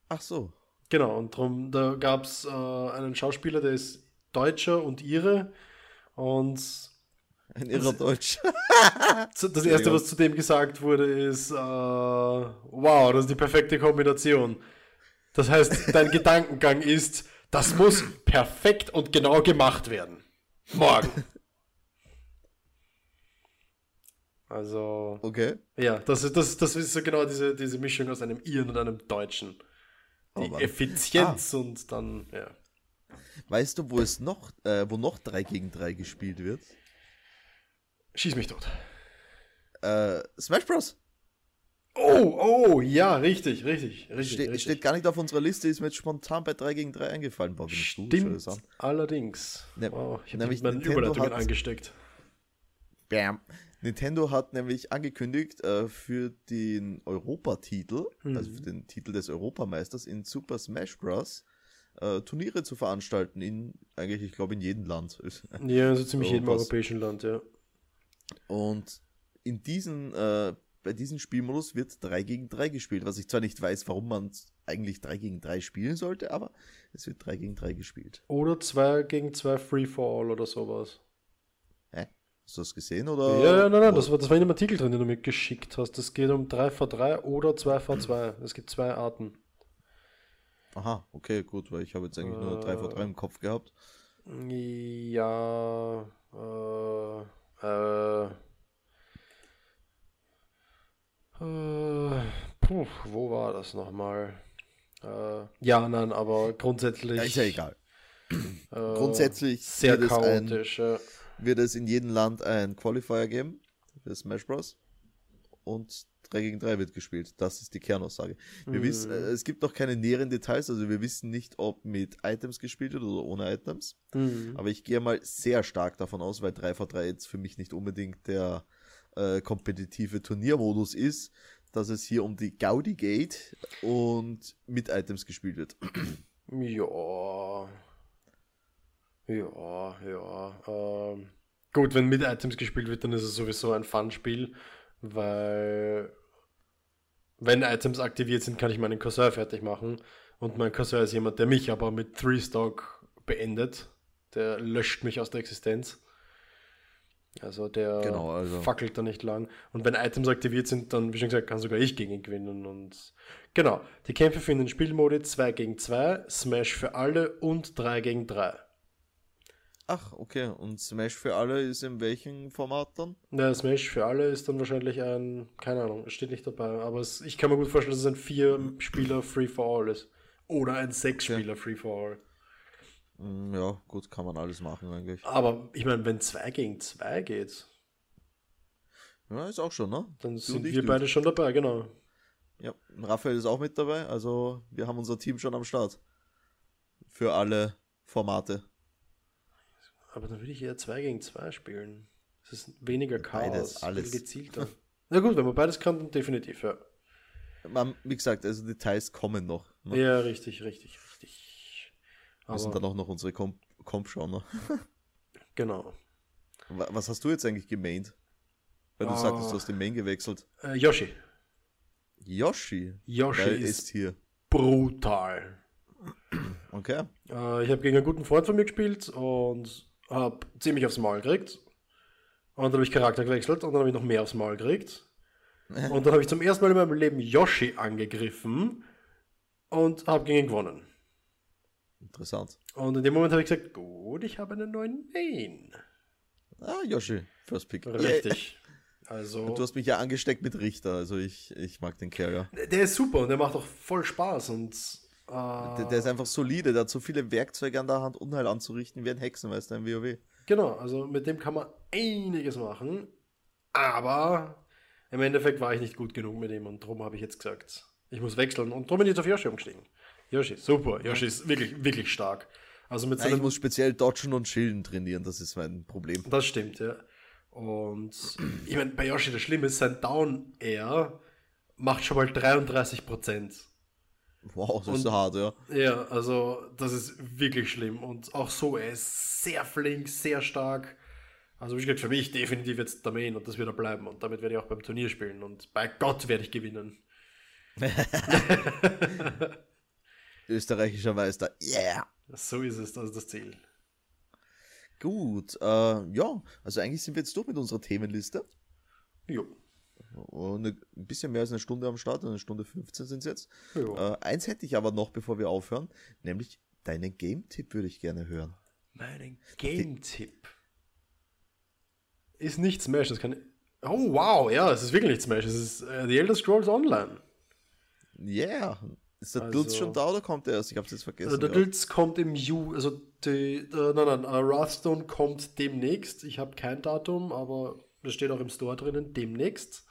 Ach so. Genau, und drum, da gab es äh, einen Schauspieler, der ist Deutscher und Ire. Und Ein irrer Deutsch. [LAUGHS] So, Das erste, was zu dem gesagt wurde, ist, äh, wow, das ist die perfekte Kombination. Das heißt, [LAUGHS] dein Gedankengang ist, das muss perfekt und genau gemacht werden. Morgen. Also, Okay. ja, das ist, das, das ist so genau diese, diese Mischung aus einem Iren und einem Deutschen. Die Oh. Effizienz und dann, ja. Weißt du, wo es noch, äh, wo noch 3 gegen 3 gespielt wird? Schieß mich tot. Äh, Smash Bros. Oh, oh, ja, richtig, richtig, richtig. Ste richtig. Steht gar nicht auf unserer Liste, ist mir jetzt spontan bei 3 gegen 3 eingefallen. Boah, Stimmt, an. allerdings. Ne- wow, ich habe nämlich meine Überleitungen hat- angesteckt. Bam. Nintendo hat nämlich angekündigt, äh, für den Europatitel, also Mhm. für den Titel des Europameisters in Super Smash Bros. Äh, Turniere zu veranstalten in eigentlich, ich glaube, in jedem Land. [LAUGHS] Ja, also ziemlich jedem Europas. europäischen Land, ja. Und in diesen, äh, bei diesem Spielmodus wird 3 gegen 3 gespielt, was ich zwar nicht weiß, warum man eigentlich 3 gegen 3 spielen sollte, aber es wird 3 gegen 3 gespielt. Oder 2 gegen 2 Free for All oder sowas. Hä? Hast du das gesehen oder? ja, ja, nein, nein, das war, das war in dem Artikel drin, den du mir geschickt hast. Es geht um 3 v 3 oder 2 v 2. Es gibt zwei Arten. Aha, okay, gut, weil ich habe jetzt eigentlich nur 3 vor 3 im Kopf gehabt. Ja, äh, äh, äh, puh, wo war das nochmal? Äh, ja, nein, aber grundsätzlich. Ja, ist ja egal. [CLEARS THROAT] Äh, Grundsätzlich sehr wird es ein- chaotisch. wird es in jedem Land ein Qualifier geben für Smash Bros. Und 3 gegen 3 wird gespielt. Das ist die Kernaussage. Wir Mhm. wissen, äh, es gibt noch keine näheren Details, also wir wissen nicht, ob mit Items gespielt wird oder ohne Items. Mhm. Aber ich gehe mal sehr stark davon aus, weil 3v3 jetzt für mich nicht unbedingt der äh, kompetitive Turniermodus ist, dass es hier um die Gaudi geht und mit Items gespielt wird. Ja. Ja, ja. Ähm, gut, wenn mit Items gespielt wird, dann ist es sowieso ein Fun-Spiel, weil wenn Items aktiviert sind, kann ich meinen Cursor fertig machen. Und mein Cursor ist jemand, der mich aber mit Three-Stock beendet. Der löscht mich aus der Existenz. Also der Genau, also- fackelt da nicht lang. Und wenn Items aktiviert sind, dann, wie schon gesagt, kann sogar ich gegen ihn gewinnen. Und genau, die Kämpfe finden Spielmodi 2 gegen 2, Smash für alle und 3 gegen 3. Ach, okay. Und Smash für alle ist in welchem Format dann? Na, Smash für alle ist dann wahrscheinlich ein, keine Ahnung, steht nicht dabei, aber es, ich kann mir gut vorstellen, dass es ein Vier-Spieler Free-for-All ist. Oder ein Sechs-Spieler Free-for-All. Mm, Ja, gut, kann man alles machen eigentlich. Aber ich meine, wenn 2 gegen 2 geht, Ja, ist auch schon, ne? dann Du sind wir beide schon dabei, genau. Ja, Raphael ist auch mit dabei, also wir haben unser Team schon am Start. Für alle Formate. Aber dann würde ich eher 2 gegen 2 spielen. Es ist weniger Chaos, Beides, alles. viel gezielter. [LAUGHS] Na gut, wenn man beides kann, dann definitiv, ja. Man, wie gesagt, also Details kommen noch. Ne? Ja, richtig, richtig, richtig. Wir müssen Aber, dann auch noch unsere Comp, Comp schauen. Ne? [LAUGHS] genau. Wa- Was hast du jetzt eigentlich gemaint? Weil du Ah. sagtest, du hast den Main gewechselt. Äh, Yoshi. Yoshi. Yoshi ist ist hier. brutal. Okay. Äh, ich habe gegen einen guten Freund von mir gespielt und habe ziemlich aufs Maul gekriegt. Und dann habe ich Charakter gewechselt und dann habe ich noch mehr aufs Maul gekriegt. Und dann habe ich zum ersten Mal in meinem Leben Yoshi angegriffen und habe gegen ihn gewonnen. Interessant. Und in dem Moment habe ich gesagt, gut, ich habe einen neuen Main. Ah, Yoshi. First Pick. Richtig. [LAUGHS] Also, Du hast mich ja angesteckt mit Richter, also ich, ich mag den Kerl, ja. der ist super und der macht auch voll Spaß und äh, Der, der ist einfach solide, der hat so viele Werkzeuge an der Hand, Unheil anzurichten wie ein Hexenmeister im WoW. Genau, also mit dem kann man einiges machen, aber im Endeffekt war ich nicht gut genug mit ihm und darum habe ich jetzt gesagt, ich muss wechseln und darum bin ich jetzt auf Yoshi umgestiegen. Yoshi, super, Yoshi ist wirklich, wirklich stark. Also mit Nein, ich seinem, muss speziell Dodgen und Schilden trainieren, das ist mein Problem. das stimmt, ja. Und ich meine, bei Yoshi das Schlimme ist, sein Down Air macht schon mal 33 Prozent. Wow, das Und- ist so hart, ja. Ja, also das ist wirklich schlimm. Und auch so, er ist sehr flink, sehr stark. Also wie gesagt, für mich definitiv jetzt der Main und das wird er bleiben. Und damit werde ich auch beim Turnier spielen. Und bei Gott werde ich gewinnen. [LAUGHS] Österreichischer Meister, yeah! So ist es, das ist das Ziel. Gut, äh, ja, also eigentlich sind wir jetzt durch mit unserer Themenliste. Jo. Und ein bisschen mehr als eine Stunde am Start, eine Stunde 15 sind es jetzt. Äh, eins hätte ich aber noch, bevor wir aufhören, nämlich deinen Game-Tipp würde ich gerne hören. Meinen Game-Tipp. Ist nicht Smash, das kann. Oh, wow, ja, es ist wirklich nicht Smash, es ist äh, The Elder Scrolls Online. Yeah. Ist der Also- Dutz schon da oder kommt der erst? Ich hab's jetzt vergessen. Also der gehabt. Dülz kommt im Ju, also die, äh, nein, nein, äh, Wrathstone kommt demnächst. Ich habe kein Datum, aber das steht auch im Store drinnen, demnächst.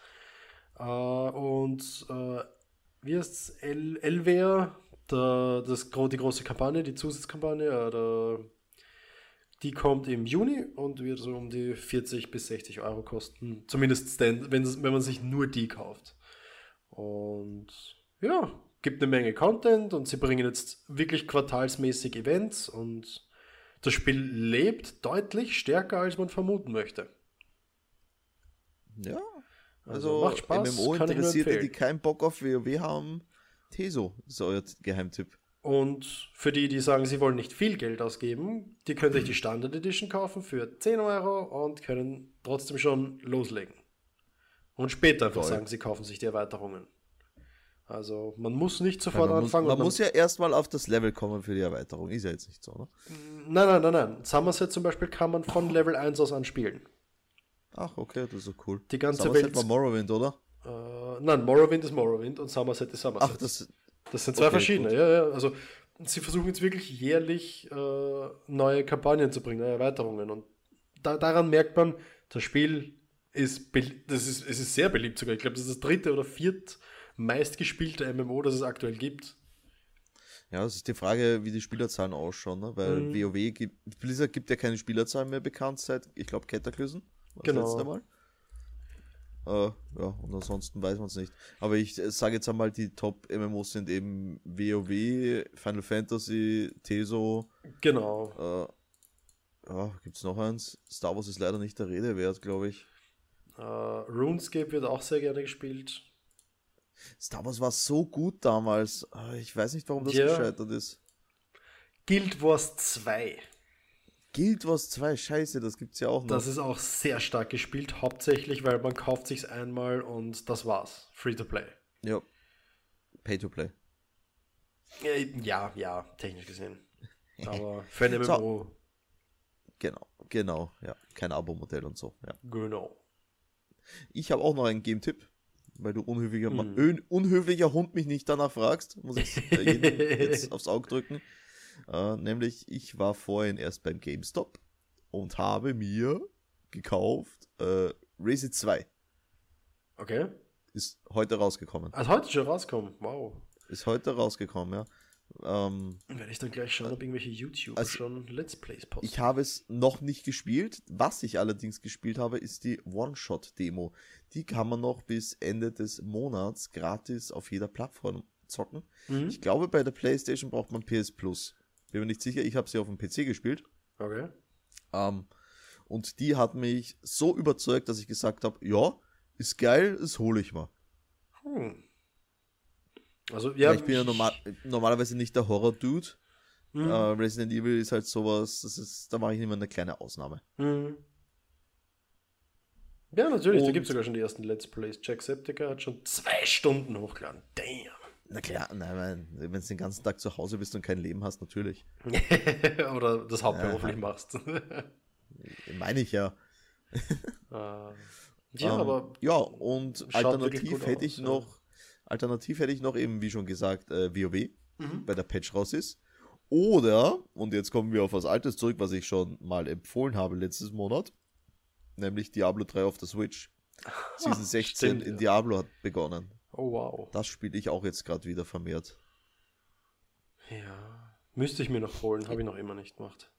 Äh, und äh, wie heißt's? El Elvea, der, das, die große Kampagne, die Zusatzkampagne, äh, der, die kommt im Juni und wird so um die 40 bis 60 Euro kosten. Zumindest stand, wenn, es- wenn man sich nur die kauft. Und ja, gibt eine Menge Content und sie bringen jetzt wirklich quartalsmäßig Events und das Spiel lebt deutlich stärker, als man vermuten möchte. Ja. Also Also, macht Spaß, MMO-Interessierte, die keinen Bock auf WoW haben, Teso ist euer Geheimtipp. Und für die, die sagen, sie wollen nicht viel Geld ausgeben, die können sich die Standard Edition kaufen für 10 Euro und können trotzdem schon loslegen. Und später einfach sagen, sie kaufen sich die Erweiterungen. Also man muss nicht sofort man muss, anfangen. man und muss ja erstmal auf das Level kommen für die Erweiterung. Ist ja jetzt nicht so, ne? Nein, nein, nein, nein. Somerset zum Beispiel kann man von Level 1 aus anspielen. Ach, okay, das ist so cool. Die ganze Somerset Welt- war Morrowind, oder? Äh, nein, Morrowind ist Morrowind und Somerset ist Somerset. Ach, das. Das sind zwei Okay, verschiedene, gut. ja, ja. Also sie versuchen jetzt wirklich jährlich äh, neue Kampagnen zu bringen, neue Erweiterungen. Und da, daran merkt man, das Spiel ist, das ist, es ist sehr beliebt sogar. Ich glaube, das ist das dritte oder viert meistgespielte MMO, das es aktuell gibt. Ja, es ist die Frage, wie die Spielerzahlen ausschauen, ne? Weil Mhm. WoW gibt. Blizzard gibt ja keine Spielerzahlen mehr bekannt seit, ich glaube, Cataclysm. Das Genau. letzte Mal. Äh, ja, und ansonsten weiß man es nicht. Aber ich äh, sage jetzt einmal, die Top-MMOs sind eben WoW, Final Fantasy, Teso, Genau. äh, ja, gibt's noch eins? Star Wars ist leider nicht der Rede wert, glaube ich. Äh, RuneScape wird auch sehr gerne gespielt. Star Wars war so gut damals. Ah, Ich weiß nicht, warum das Ja. gescheitert ist. Guild Wars 2. Guild Wars 2, scheiße, das gibt's ja auch noch. Das ist auch sehr stark gespielt, hauptsächlich, weil man kauft sich's einmal und das war's. Free to play. ja. Pay to play. Äh, Ja, ja, technisch gesehen. [LAUGHS] Aber für ein So. MMO, Genau, genau, ja. Kein Abo-Modell und so, ja. genau. Ich habe auch noch einen Game-Tipp, weil du unhöflicher, Hm. Unhöflicher Hund mich nicht danach fragst, muss ich [LAUGHS] jetzt aufs Auge drücken. Äh, nämlich, ich war vorhin erst beim GameStop und habe mir gekauft äh, Racing 2. Okay. Ist heute rausgekommen. Also heute schon rauskommen. Wow. Ist heute rausgekommen, ja. Ähm, Werde ich dann gleich schauen, ob irgendwelche YouTuber Also, schon Let's Plays posten. ich habe es noch nicht gespielt. Was ich allerdings gespielt habe, ist die One-Shot-Demo. Die kann man noch bis Ende des Monats gratis auf jeder Plattform zocken. Mhm. Ich glaube, bei der PlayStation braucht man PS Plus. Bin mir nicht sicher, ich habe sie auf dem PC gespielt. Okay. Ähm, und die hat mich so überzeugt, dass ich gesagt habe, ja, ist geil, das hole ich mal. Hm. Also, Ja, ich bin ja normal, normalerweise nicht der Horror-Dude. Mhm. Äh, Resident Evil ist halt sowas, das ist, da mache ich immer eine kleine Ausnahme. Mhm. Ja, natürlich, da Und- gibt es sogar schon die ersten Let's Plays. Jacksepticeye hat schon zwei Stunden hochgeladen. Damn. Na klar, nein, wenn du den ganzen Tag zu Hause bist und kein Leben hast, natürlich. [LAUGHS] Oder das hauptberuflich machst. [LAUGHS] Meine ich ja. [LAUGHS] Äh, ja, Ähm, aber Ja, und alternativ hätte ich aus, ja. noch, alternativ hätte ich noch eben, wie schon gesagt, äh, WoW, Mhm. weil der Patch raus ist. Oder, und jetzt kommen wir auf was Altes zurück, was ich schon mal empfohlen habe letztes Monat, nämlich Diablo 3 auf der Switch. Season 16 stimmt, in ja. Diablo hat begonnen. Oh wow. Das spiele ich auch jetzt gerade wieder vermehrt. Ja. Müsste ich mir noch holen, habe ich noch immer nicht gemacht.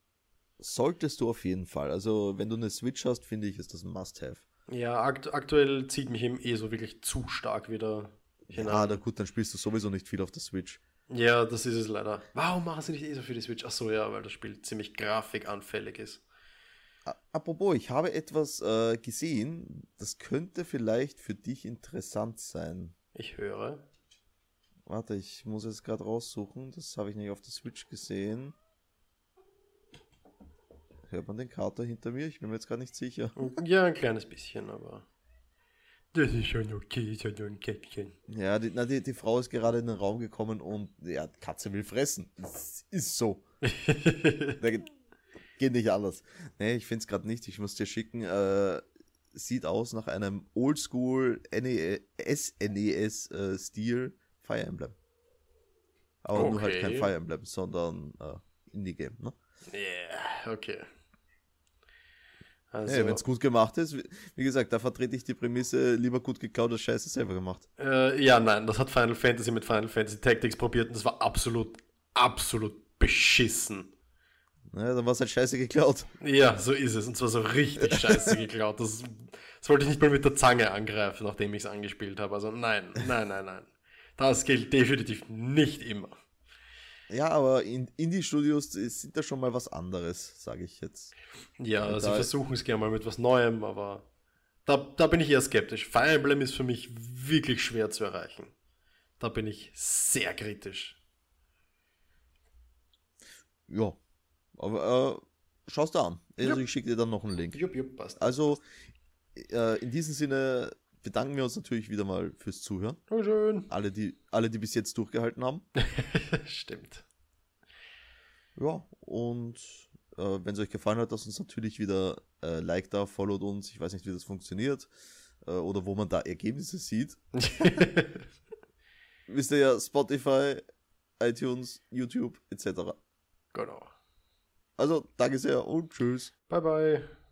Solltest du auf jeden Fall. Also, wenn du eine Switch hast, finde ich, ist das ein Must-Have. Ja, akt aktuell zieht mich eben eh so wirklich zu stark wieder Ja, hinein. na gut, dann spielst du sowieso nicht viel auf der Switch. Ja, das ist es leider. Warum machen sie nicht eh so für die Switch? Ach so, ja, weil das Spiel ziemlich grafikanfällig ist. Apropos, ich habe etwas äh, gesehen, das könnte vielleicht für dich interessant sein. Ich höre. Warte, ich muss es gerade raussuchen. Das habe ich nicht auf der Switch gesehen. Hört man den Kater hinter mir? Ich bin mir jetzt gar nicht sicher. [LAUGHS] Ja, ein kleines bisschen, aber. Das ist schon okay, so ein Käppchen. Ja, die, na, die, die Frau ist gerade in den Raum gekommen und ja, Katze will fressen. Das ist so. [LAUGHS] Da geht, geht nicht anders. Nee, ich finde es gerade nicht. Ich muss dir schicken. Äh, sieht aus nach einem Oldschool E SNES-Stil Fire Emblem. Aber nur halt kein Okay. Fire Emblem, sondern äh, Indie-Game. Ne? Ja, okay. Also, Hey, Wenn es gut gemacht ist, wie, wie gesagt, da vertrete ich die Prämisse, lieber gut geklaut als scheiße selber gemacht. äh, ja, nein, das hat Final Fantasy mit Final Fantasy Tactics probiert und das war absolut, absolut beschissen. Ja, dann war es halt scheiße geklaut. Ja, so ist es. Und zwar so richtig [LAUGHS] scheiße geklaut. Das, das wollte ich nicht mal mit der Zange angreifen, nachdem ich es angespielt habe. Also nein, nein, nein, nein. Das gilt definitiv nicht immer. Ja, aber in Indie-Studios sind da schon mal was anderes, sage ich jetzt. Ja, Und sie da- versuchen es gerne mal mit was Neuem, aber da, da bin ich eher skeptisch. Fire Emblem ist für mich wirklich schwer zu erreichen. Da bin ich sehr kritisch. Ja, aber äh, schau's dir an. Also ich schicke dir dann noch einen Link. Jupp, jupp, passt. Also äh, in diesem Sinne bedanken wir uns natürlich wieder mal fürs Zuhören. Oh, schön. Alle, die, alle, die bis jetzt durchgehalten haben. [LAUGHS] Stimmt. Ja, und äh, wenn es euch gefallen hat, lasst uns natürlich wieder äh, Like da, followt uns. Ich weiß nicht, wie das funktioniert. Äh, oder wo man da Ergebnisse sieht. [LAUGHS] Wisst ihr ja, Spotify, iTunes, YouTube etc. genau. Also, danke sehr und tschüss. Bye, bye.